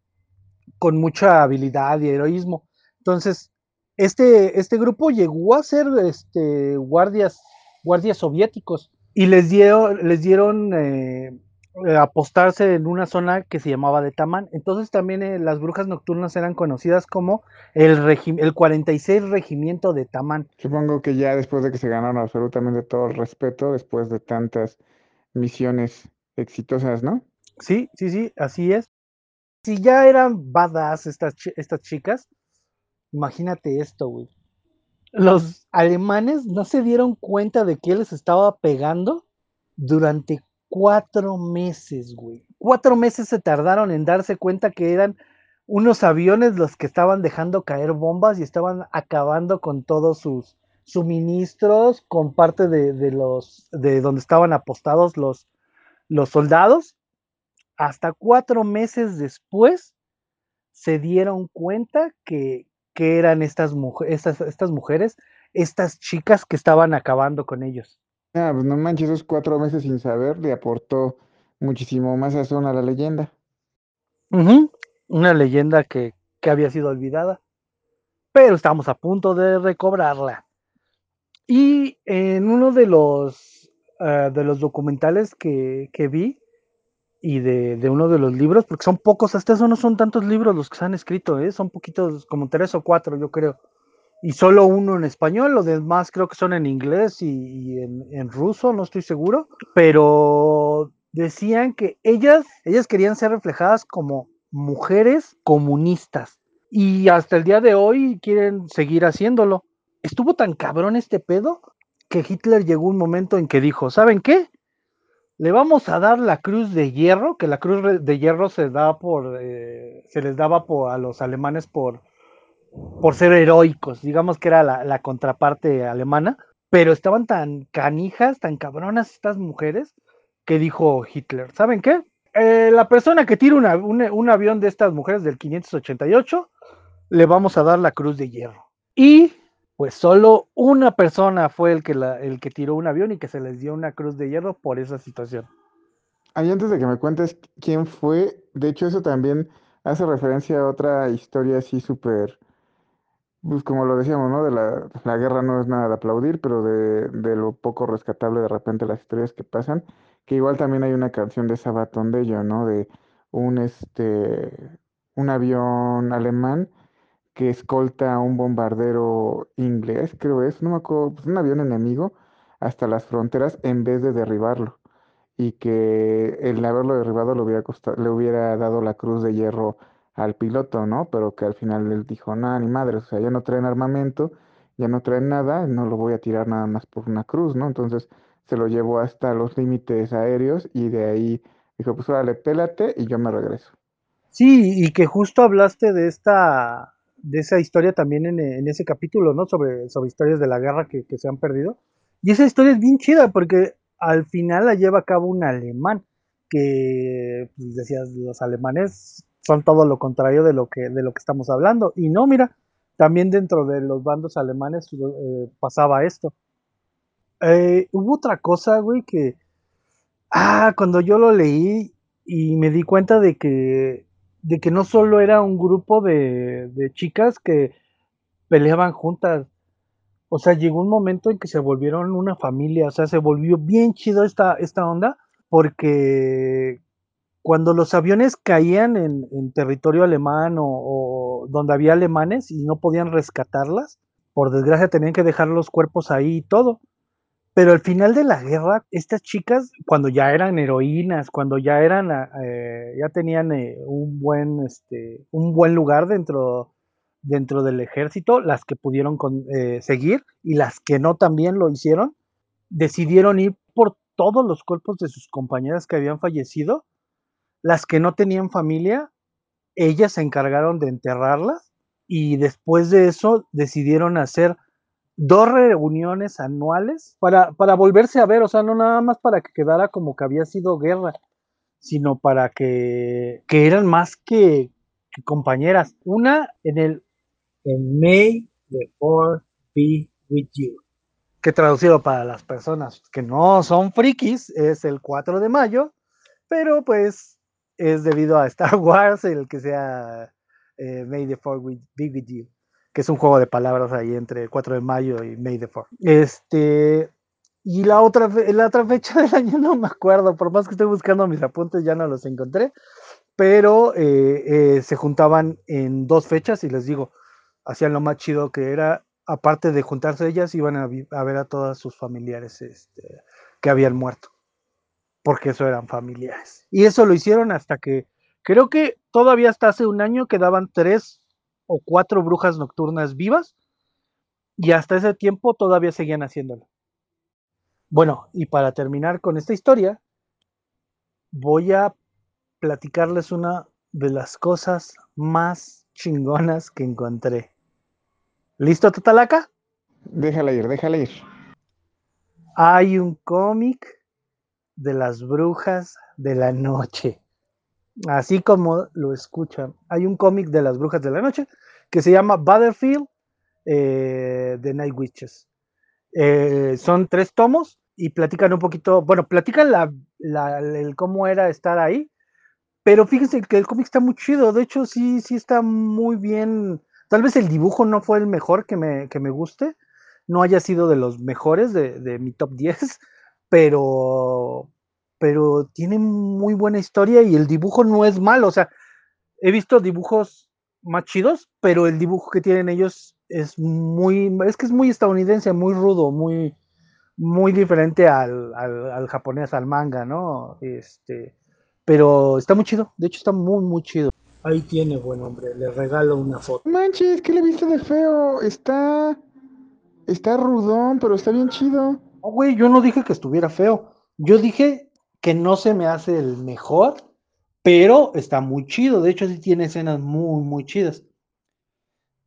con mucha habilidad y heroísmo. Entonces, este, este grupo llegó a ser este, guardias, guardias soviéticos y les dieron, les dieron eh, eh, apostarse en una zona que se llamaba de Tamán. Entonces también eh, las brujas nocturnas eran conocidas como el, regi- el 46 regimiento de Tamán. Supongo que ya después de que se ganaron absolutamente todo el respeto, después de tantas misiones exitosas, ¿no? Sí, sí, sí, así es. Si ya eran badass estas, chi- estas chicas, imagínate esto, güey. los alemanes no se dieron cuenta de que les estaba pegando durante cuatro meses, güey. Cuatro meses se tardaron en darse cuenta que eran unos aviones los que estaban dejando caer bombas y estaban acabando con todos sus suministros, con parte de, de los de donde estaban apostados los, los soldados. Hasta cuatro meses después se dieron cuenta que, que eran estas, estas, estas mujeres, estas chicas que estaban acabando con ellos. Ah, pues no manches, esos cuatro meses sin saber le aportó muchísimo más sazón a la leyenda. Una leyenda que, que había sido olvidada, pero estamos a punto de recobrarla. Y en uno de los, uh, de los documentales que, que vi y de, de, uno de los libros, porque son pocos, hasta eso no son tantos libros los que se han escrito, ¿eh? son poquitos, como tres o cuatro, yo creo. Y solo uno en español, los demás creo que son en inglés y, en, ruso, no estoy seguro. Pero decían que ellas, ellas querían ser reflejadas como mujeres comunistas. Y hasta el día de hoy quieren seguir haciéndolo estuvo tan cabrón este pedo que Hitler llegó un momento en que dijo, ¿saben qué? Le vamos a dar la cruz de hierro, que la cruz de hierro se da por, eh, se les daba por, a los alemanes por, por ser heroicos, digamos que era la, la, contraparte alemana, pero estaban tan canijas, tan cabronas estas mujeres, que dijo Hitler, ¿saben qué? Eh, la persona que tira una, un, un avión de estas mujeres del 588, le vamos a dar la cruz de hierro. Y pues solo una persona fue el que, la, el que tiró un avión y que se les dio una cruz de hierro por esa situación. Ahí antes de que me cuentes quién fue, de hecho eso también hace referencia a otra historia así súper, pues como lo decíamos, ¿no? De la, la, guerra no es nada de aplaudir, pero de, de, lo poco rescatable de repente las historias que pasan, que igual también hay una canción de Sabatón de ello, ¿no? De un, este, un avión alemán que escolta a un bombardero inglés, creo es, no me acuerdo, pues un avión enemigo hasta las fronteras en vez de derribarlo. Y que el haberlo derribado le hubiera, costado, le hubiera dado la cruz de hierro al piloto, ¿no? Pero que al final él dijo, nada, ni madre, o sea, ya no traen armamento, ya no traen nada, no lo voy a tirar nada más por una cruz, ¿no? Entonces se lo llevó hasta los límites aéreos y de ahí dijo, pues órale, pélate y yo me regreso. Sí, y que justo hablaste de esta de esa historia también en, ese capítulo, ¿no? Sobre, sobre historias de la guerra que, que, se han perdido. Y esa historia es bien chida porque al final la lleva a cabo un alemán, que pues, decías, los alemanes son todo lo contrario de lo que, de lo que estamos hablando. Y no, mira, también dentro de los bandos alemanes eh, pasaba esto. Eh, hubo otra cosa, güey, que... Ah, cuando yo lo leí y me di cuenta de que de que no solo era un grupo de, de, chicas que peleaban juntas. O sea, llegó un momento en que se volvieron una familia. O sea, se volvió bien chido esta, esta onda. Porque cuando los aviones caían en, territorio alemán o, o, donde había alemanes y no podían rescatarlas, por desgracia tenían que dejar los cuerpos ahí y todo. Pero al final de la guerra, estas chicas, cuando ya eran heroínas, cuando ya eran, eh, ya tenían eh, un buen, este, un buen lugar dentro, dentro del ejército, las que pudieron con, eh, seguir y las que no también lo hicieron, decidieron ir por todos los cuerpos de sus compañeras que habían fallecido. Las que no tenían familia, ellas se encargaron de enterrarlas y después de eso decidieron hacer dos reuniones anuales para, para volverse a ver, o sea, no nada más para que quedara como que había sido guerra, sino para que, que eran más que, compañeras. Una en el en May the Fourth be with you, que traducido para las personas que no son frikis es el 4 de mayo, pero pues es debido a Star Wars el que sea eh, May the Fourth be with you que es un juego de palabras ahí entre el 4 de mayo y May the 4. Este, y la otra, la otra fecha del año no me acuerdo, por más que estoy buscando mis apuntes ya no los encontré, pero eh, eh, se juntaban en dos fechas y les digo, hacían lo más chido que era, aparte de juntarse ellas, iban a, a ver a todas sus familiares este, que habían muerto, porque eso eran familiares. Y eso lo hicieron hasta que, creo que todavía hasta hace un año quedaban tres o cuatro brujas nocturnas vivas Y hasta ese tiempo todavía seguían haciéndolo. Bueno, y para terminar con esta historia, voy a platicarles una de las cosas más chingonas que encontré. ¿Listo, Tatalaca? Déjala ir, déjala ir. Hay un cómic de las brujas de la noche. Así como lo escuchan. Hay un cómic de las brujas de la noche que se llama Battlefield eh, The Night Witches. Eh, son tres tomos y platican un poquito, bueno, platican la, la, el cómo era estar ahí, pero fíjense que el cómic está muy chido, de hecho sí, sí está muy bien, tal vez el dibujo no fue el mejor que me, que me guste, no haya sido de los mejores de, de mi top 10, pero, pero tiene muy buena historia y el dibujo no es malo, o sea, he visto dibujos más chidos, pero el dibujo que tienen ellos es muy, es que es muy estadounidense, muy rudo, muy, muy diferente al, al, al, japonés, al manga, ¿no? Este, pero está muy chido, de hecho está muy, muy chido. Ahí tiene, buen hombre, le regalo una foto. Manches, ¿qué le viste de feo? Está, está rudón, pero está bien chido. No, güey, yo no dije que estuviera feo, yo dije que no se me hace el mejor, pero está muy chido, de hecho sí tiene escenas muy, muy chidas.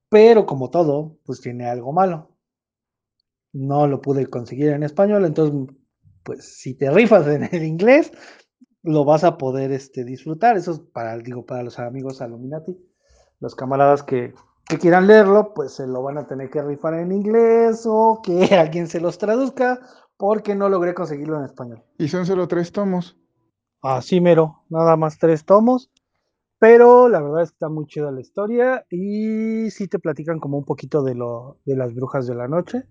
Pero como todo, pues tiene algo malo. No lo pude conseguir en español, entonces, pues si te rifas en el inglés, lo vas a poder este, disfrutar. Eso es para, digo, para los amigos Aluminati, los camaradas que, que quieran leerlo, pues se lo van a tener que rifar en inglés o que alguien se los traduzca, porque no logré conseguirlo en español. Y son solo tres tomos. Así mero, nada más tres tomos. Pero la verdad es que está muy chida la historia y sí te platican como un poquito de lo de las brujas de la noche.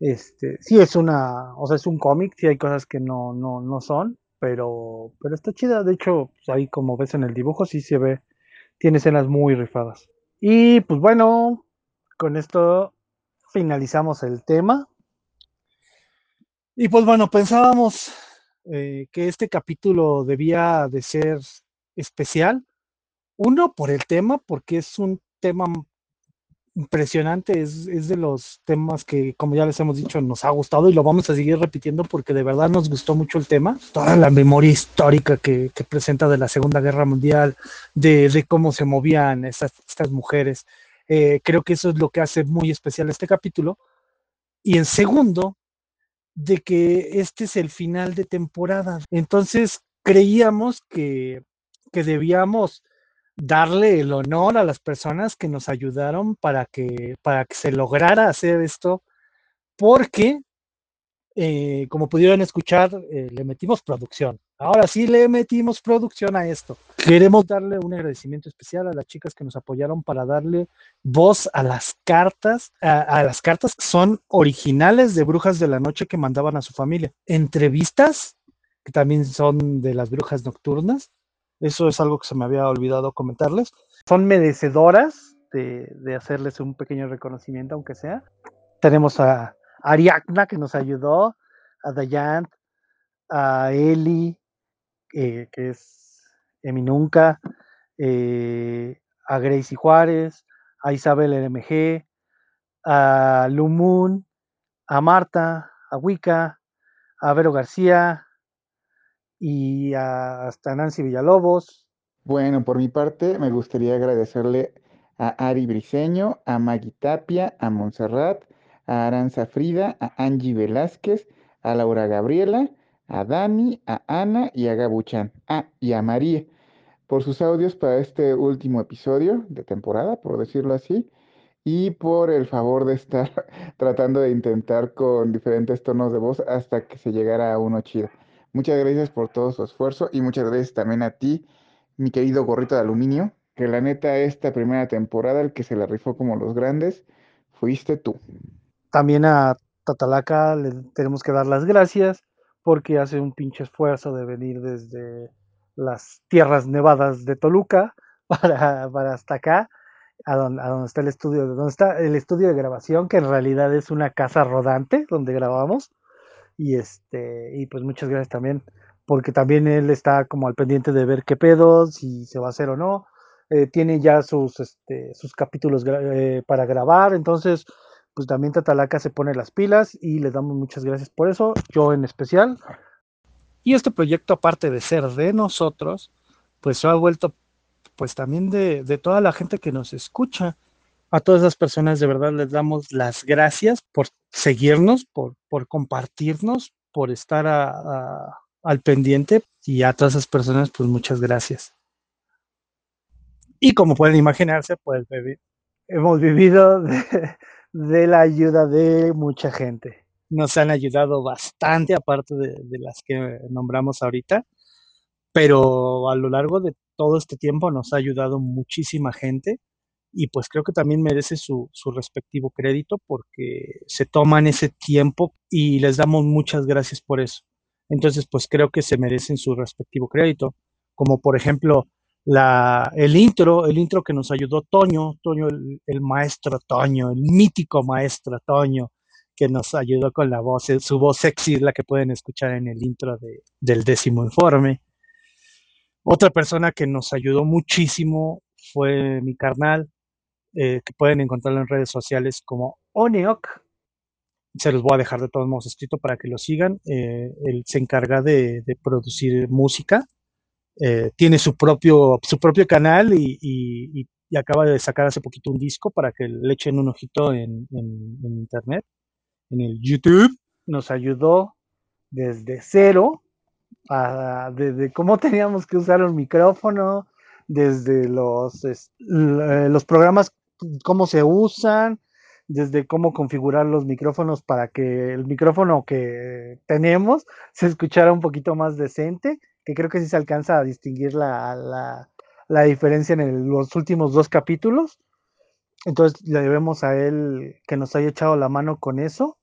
Este, sí es una, o sea, es un cómic, sí hay cosas que no, no, no son, pero, pero está chida. De hecho, pues ahí como ves en el dibujo, sí se ve, tiene escenas muy rifadas. Y pues bueno, con esto finalizamos el tema. Y pues bueno, pensábamos eh, que este capítulo debía de ser especial uno, por el tema, porque es un tema impresionante, es, es, de los temas que, como ya les hemos dicho, nos ha gustado y lo vamos a seguir repitiendo porque de verdad nos gustó mucho el tema. Toda la memoria histórica que, que presenta de la Segunda Guerra Mundial, de, de cómo se movían estas, estas mujeres. Eh, creo que eso es lo que hace muy especial este capítulo. Y en segundo, de que este es el final de temporada. Entonces creíamos que, que debíamos darle el honor a las personas que nos ayudaron para que, para que se lograra hacer esto, porque, eh, como pudieron escuchar, eh, le metimos producción. Ahora sí le metimos producción a esto. Queremos darle un agradecimiento especial a las chicas que nos apoyaron para darle voz a las cartas, a, a las cartas son originales de Brujas de la Noche que mandaban a su familia. Entrevistas, que también son de las brujas nocturnas, eso es algo que se me había olvidado comentarles. Son merecedoras de, de hacerles un pequeño reconocimiento, aunque sea. Tenemos a Ariadna, que nos ayudó, a Dayant, a Eli, eh, que es Eminunca, eh, a Gracie Juárez, a Isabel LMG, a Lumun, a Marta, a Wicca, a Vero García, y hasta Nancy Villalobos. Bueno, por mi parte, me gustaría agradecerle a Ari Briseño, a Maggie Tapia, a Montserrat, a Aranza Frida, a Angie Velázquez, a Laura Gabriela, a Dani, a Ana y a Gabuchan. Ah, y a María por sus audios para este último episodio de temporada, por decirlo así, y por el favor de estar tratando de intentar con diferentes tonos de voz hasta que se llegara a uno chido. Muchas gracias por todo su esfuerzo y muchas gracias también a ti, mi querido gorrito de aluminio, que la neta esta primera temporada el que se la rifó como los grandes fuiste tú. También a Tatalaca le tenemos que dar las gracias porque hace un pinche esfuerzo de venir desde las tierras nevadas de Toluca para, para hasta acá, a donde, está el estudio, donde está el estudio de grabación, que en realidad es una casa rodante donde grabamos. Y este, y pues muchas gracias también, porque también él está como al pendiente de ver qué pedo, si se va a hacer o no. Eh, tiene ya sus, este, sus capítulos eh, para grabar, entonces pues también Tatalaca se pone las pilas y les damos muchas gracias por eso, yo en especial. Y este proyecto, aparte de ser de nosotros, pues se ha vuelto pues también de, de toda la gente que nos escucha. A todas esas personas de verdad les damos las gracias por seguirnos, por, por compartirnos, por estar al pendiente y a todas esas personas pues muchas gracias. Y como pueden imaginarse, pues hemos vivido de, de la ayuda de mucha gente. Nos han ayudado bastante, aparte de, de las que nombramos ahorita, pero a lo largo de todo este tiempo nos ha ayudado muchísima gente y pues creo que también merece su, su respectivo crédito porque se toman ese tiempo y les damos muchas gracias por eso. Entonces, pues creo que se merecen su respectivo crédito, como por ejemplo la, el intro, el intro que nos ayudó Toño, Toño, el, maestro Toño, el mítico maestro Toño, que nos ayudó con la voz, su voz sexy es la que pueden escuchar en el intro de- del décimo informe. Otra persona que nos ayudó muchísimo fue mi carnal, eh, que pueden encontrarlo en redes sociales como Oneok. Se los voy a dejar de todos modos escrito para que lo sigan. Eh, él se encarga de, producir música. Eh, tiene su propio, su propio canal y, y- acaba de sacar hace poquito un disco para que le echen un ojito en, internet, en el YouTube. Nos ayudó desde cero desde cómo teníamos que usar un micrófono, desde los, los programas, cómo se usan, desde cómo configurar los micrófonos para que el micrófono que tenemos se escuchara un poquito más decente, que creo que sí se alcanza a distinguir la, la- la diferencia en los últimos dos capítulos. Entonces le debemos a él que nos haya echado la mano con eso.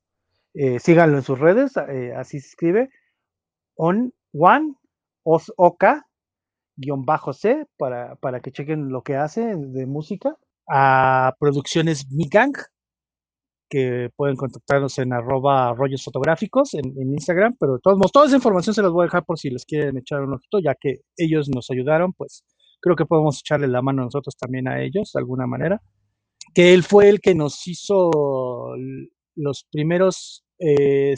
Eh, síganlo en sus redes, eh, así se escribe, on one os oka guion bajo c para, para que chequen lo que hace de música a producciones Migang que pueden contactarnos en arroba rollos fotográficos en, Instagram, pero de todos modos, toda esa información se las voy a dejar por si les quieren echar un ojito, ya que ellos nos ayudaron, pues creo que podemos echarle la mano nosotros también a ellos de alguna manera. Que él fue el que nos hizo los primeros eh,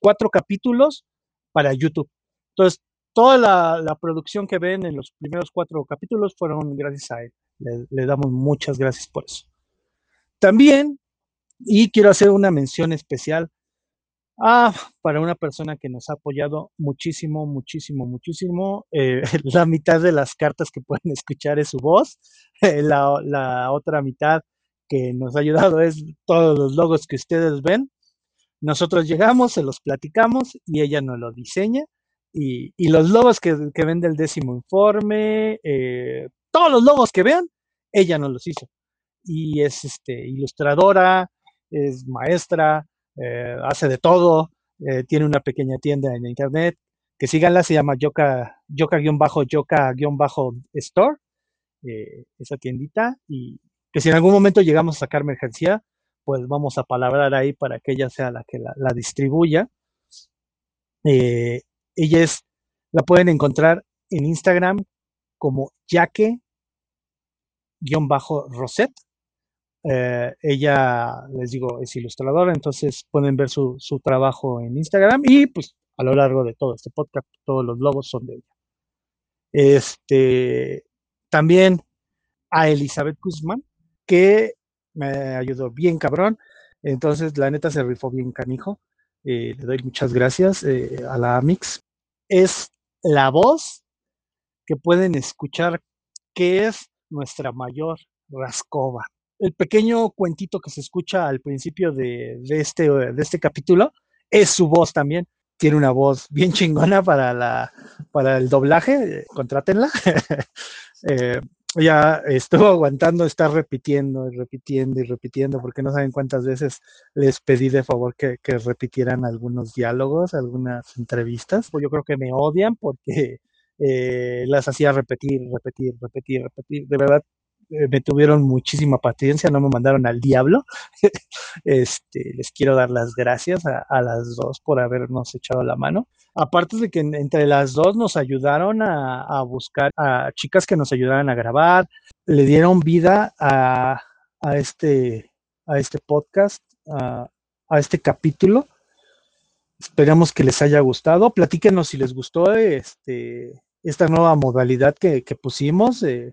cuatro capítulos para YouTube. Entonces, toda la, la producción que ven en los primeros cuatro capítulos fueron gracias a él. Le, damos muchas gracias por eso. También, y quiero hacer una mención especial Ah, para una persona que nos ha apoyado muchísimo, muchísimo, muchísimo. eh, la mitad de las cartas que pueden escuchar es su voz. eh, la, la otra mitad que nos ha ayudado es todos los logos que ustedes ven. Nosotros llegamos, se los platicamos y ella nos lo diseña. Y, y los logos que, que ven del décimo informe, eh, todos los logos que vean, ella nos los hizo. Y es este, ilustradora, es maestra, eh, hace de todo, eh, tiene una pequeña tienda en internet, que síganla, se llama Yoka, Yoka-Yoka-Store, eh, esa tiendita, y que si en algún momento llegamos a sacar mercancía, pues vamos a palabrar ahí para que ella sea la que la, distribuya. Ella es, la pueden encontrar en Instagram como Yaque-Roset. Eh, ella, les digo, es ilustradora, entonces pueden ver su, su trabajo en Instagram y pues a lo largo de todo este podcast, todos los logos son de ella. Este, también a Elizabeth Guzmán, que me ayudó bien cabrón. Entonces, la neta se rifó bien canijo. Eh, le doy muchas gracias eh, a la Amix. Es la voz que pueden escuchar que es nuestra mayor rascova. El pequeño cuentito que se escucha al principio de, de este, de este capítulo es su voz también. Tiene una voz bien chingona para, la, para el doblaje, eh, contrátenla. Eh, ella estuvo aguantando estar repitiendo y repitiendo y repitiendo porque no saben cuántas veces les pedí de favor que, que repitieran algunos diálogos, algunas entrevistas. Pues yo creo que me odian porque eh, las hacía repetir, repetir, repetir, repetir. De verdad, eh, me tuvieron muchísima paciencia, no me mandaron al diablo. este, les quiero dar las gracias a, las dos por habernos echado la mano. Aparte de que en- entre las dos nos ayudaron a, buscar a chicas que nos ayudaran a grabar, le dieron vida a, este a este podcast, a este capítulo. Esperamos que les haya gustado. Platíquenos si les gustó este, esta nueva modalidad que, pusimos de,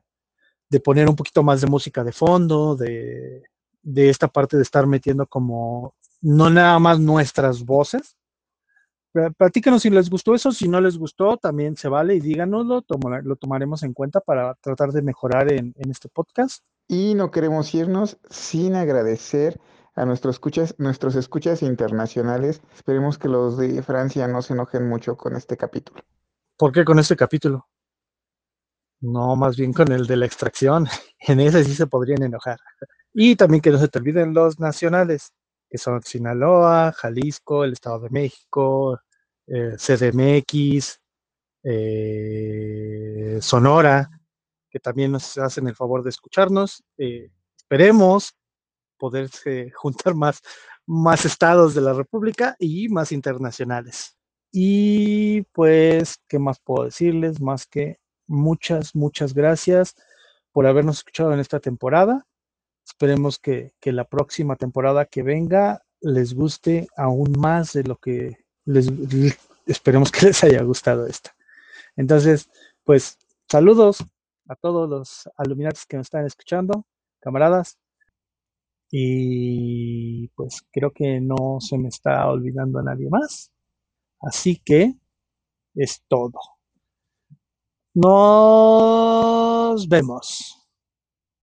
de, poner un poquito más de música de fondo, de, de, esta parte de estar metiendo como no nada más nuestras voces. Platíquenos si les gustó eso, si no les gustó, también se vale y díganoslo, lo tomaremos en cuenta para tratar de mejorar en, en este podcast. Y no queremos irnos sin agradecer a nuestros escuchas, nuestros escuchas internacionales. Esperemos que los de Francia no se enojen mucho con este capítulo. ¿Por qué con este capítulo? No, más bien con el de la extracción. En ese sí se podrían enojar. Y también que no se te olviden los nacionales, que son Sinaloa, Jalisco, el Estado de México, eh, CDMX, eh, Sonora, que también nos hacen el favor de escucharnos. Eh, esperemos poderse juntar más, más estados de la República y más internacionales. Y pues, ¿qué más puedo decirles? Más que muchas, muchas gracias por habernos escuchado en esta temporada. Esperemos que, que la próxima temporada que venga les guste aún más de lo que les, esperemos que les haya gustado esta. Entonces, pues saludos a todos los aluminatos que nos están escuchando, camaradas. Y pues creo que no se me está olvidando a nadie más. Así que es todo. Nos vemos.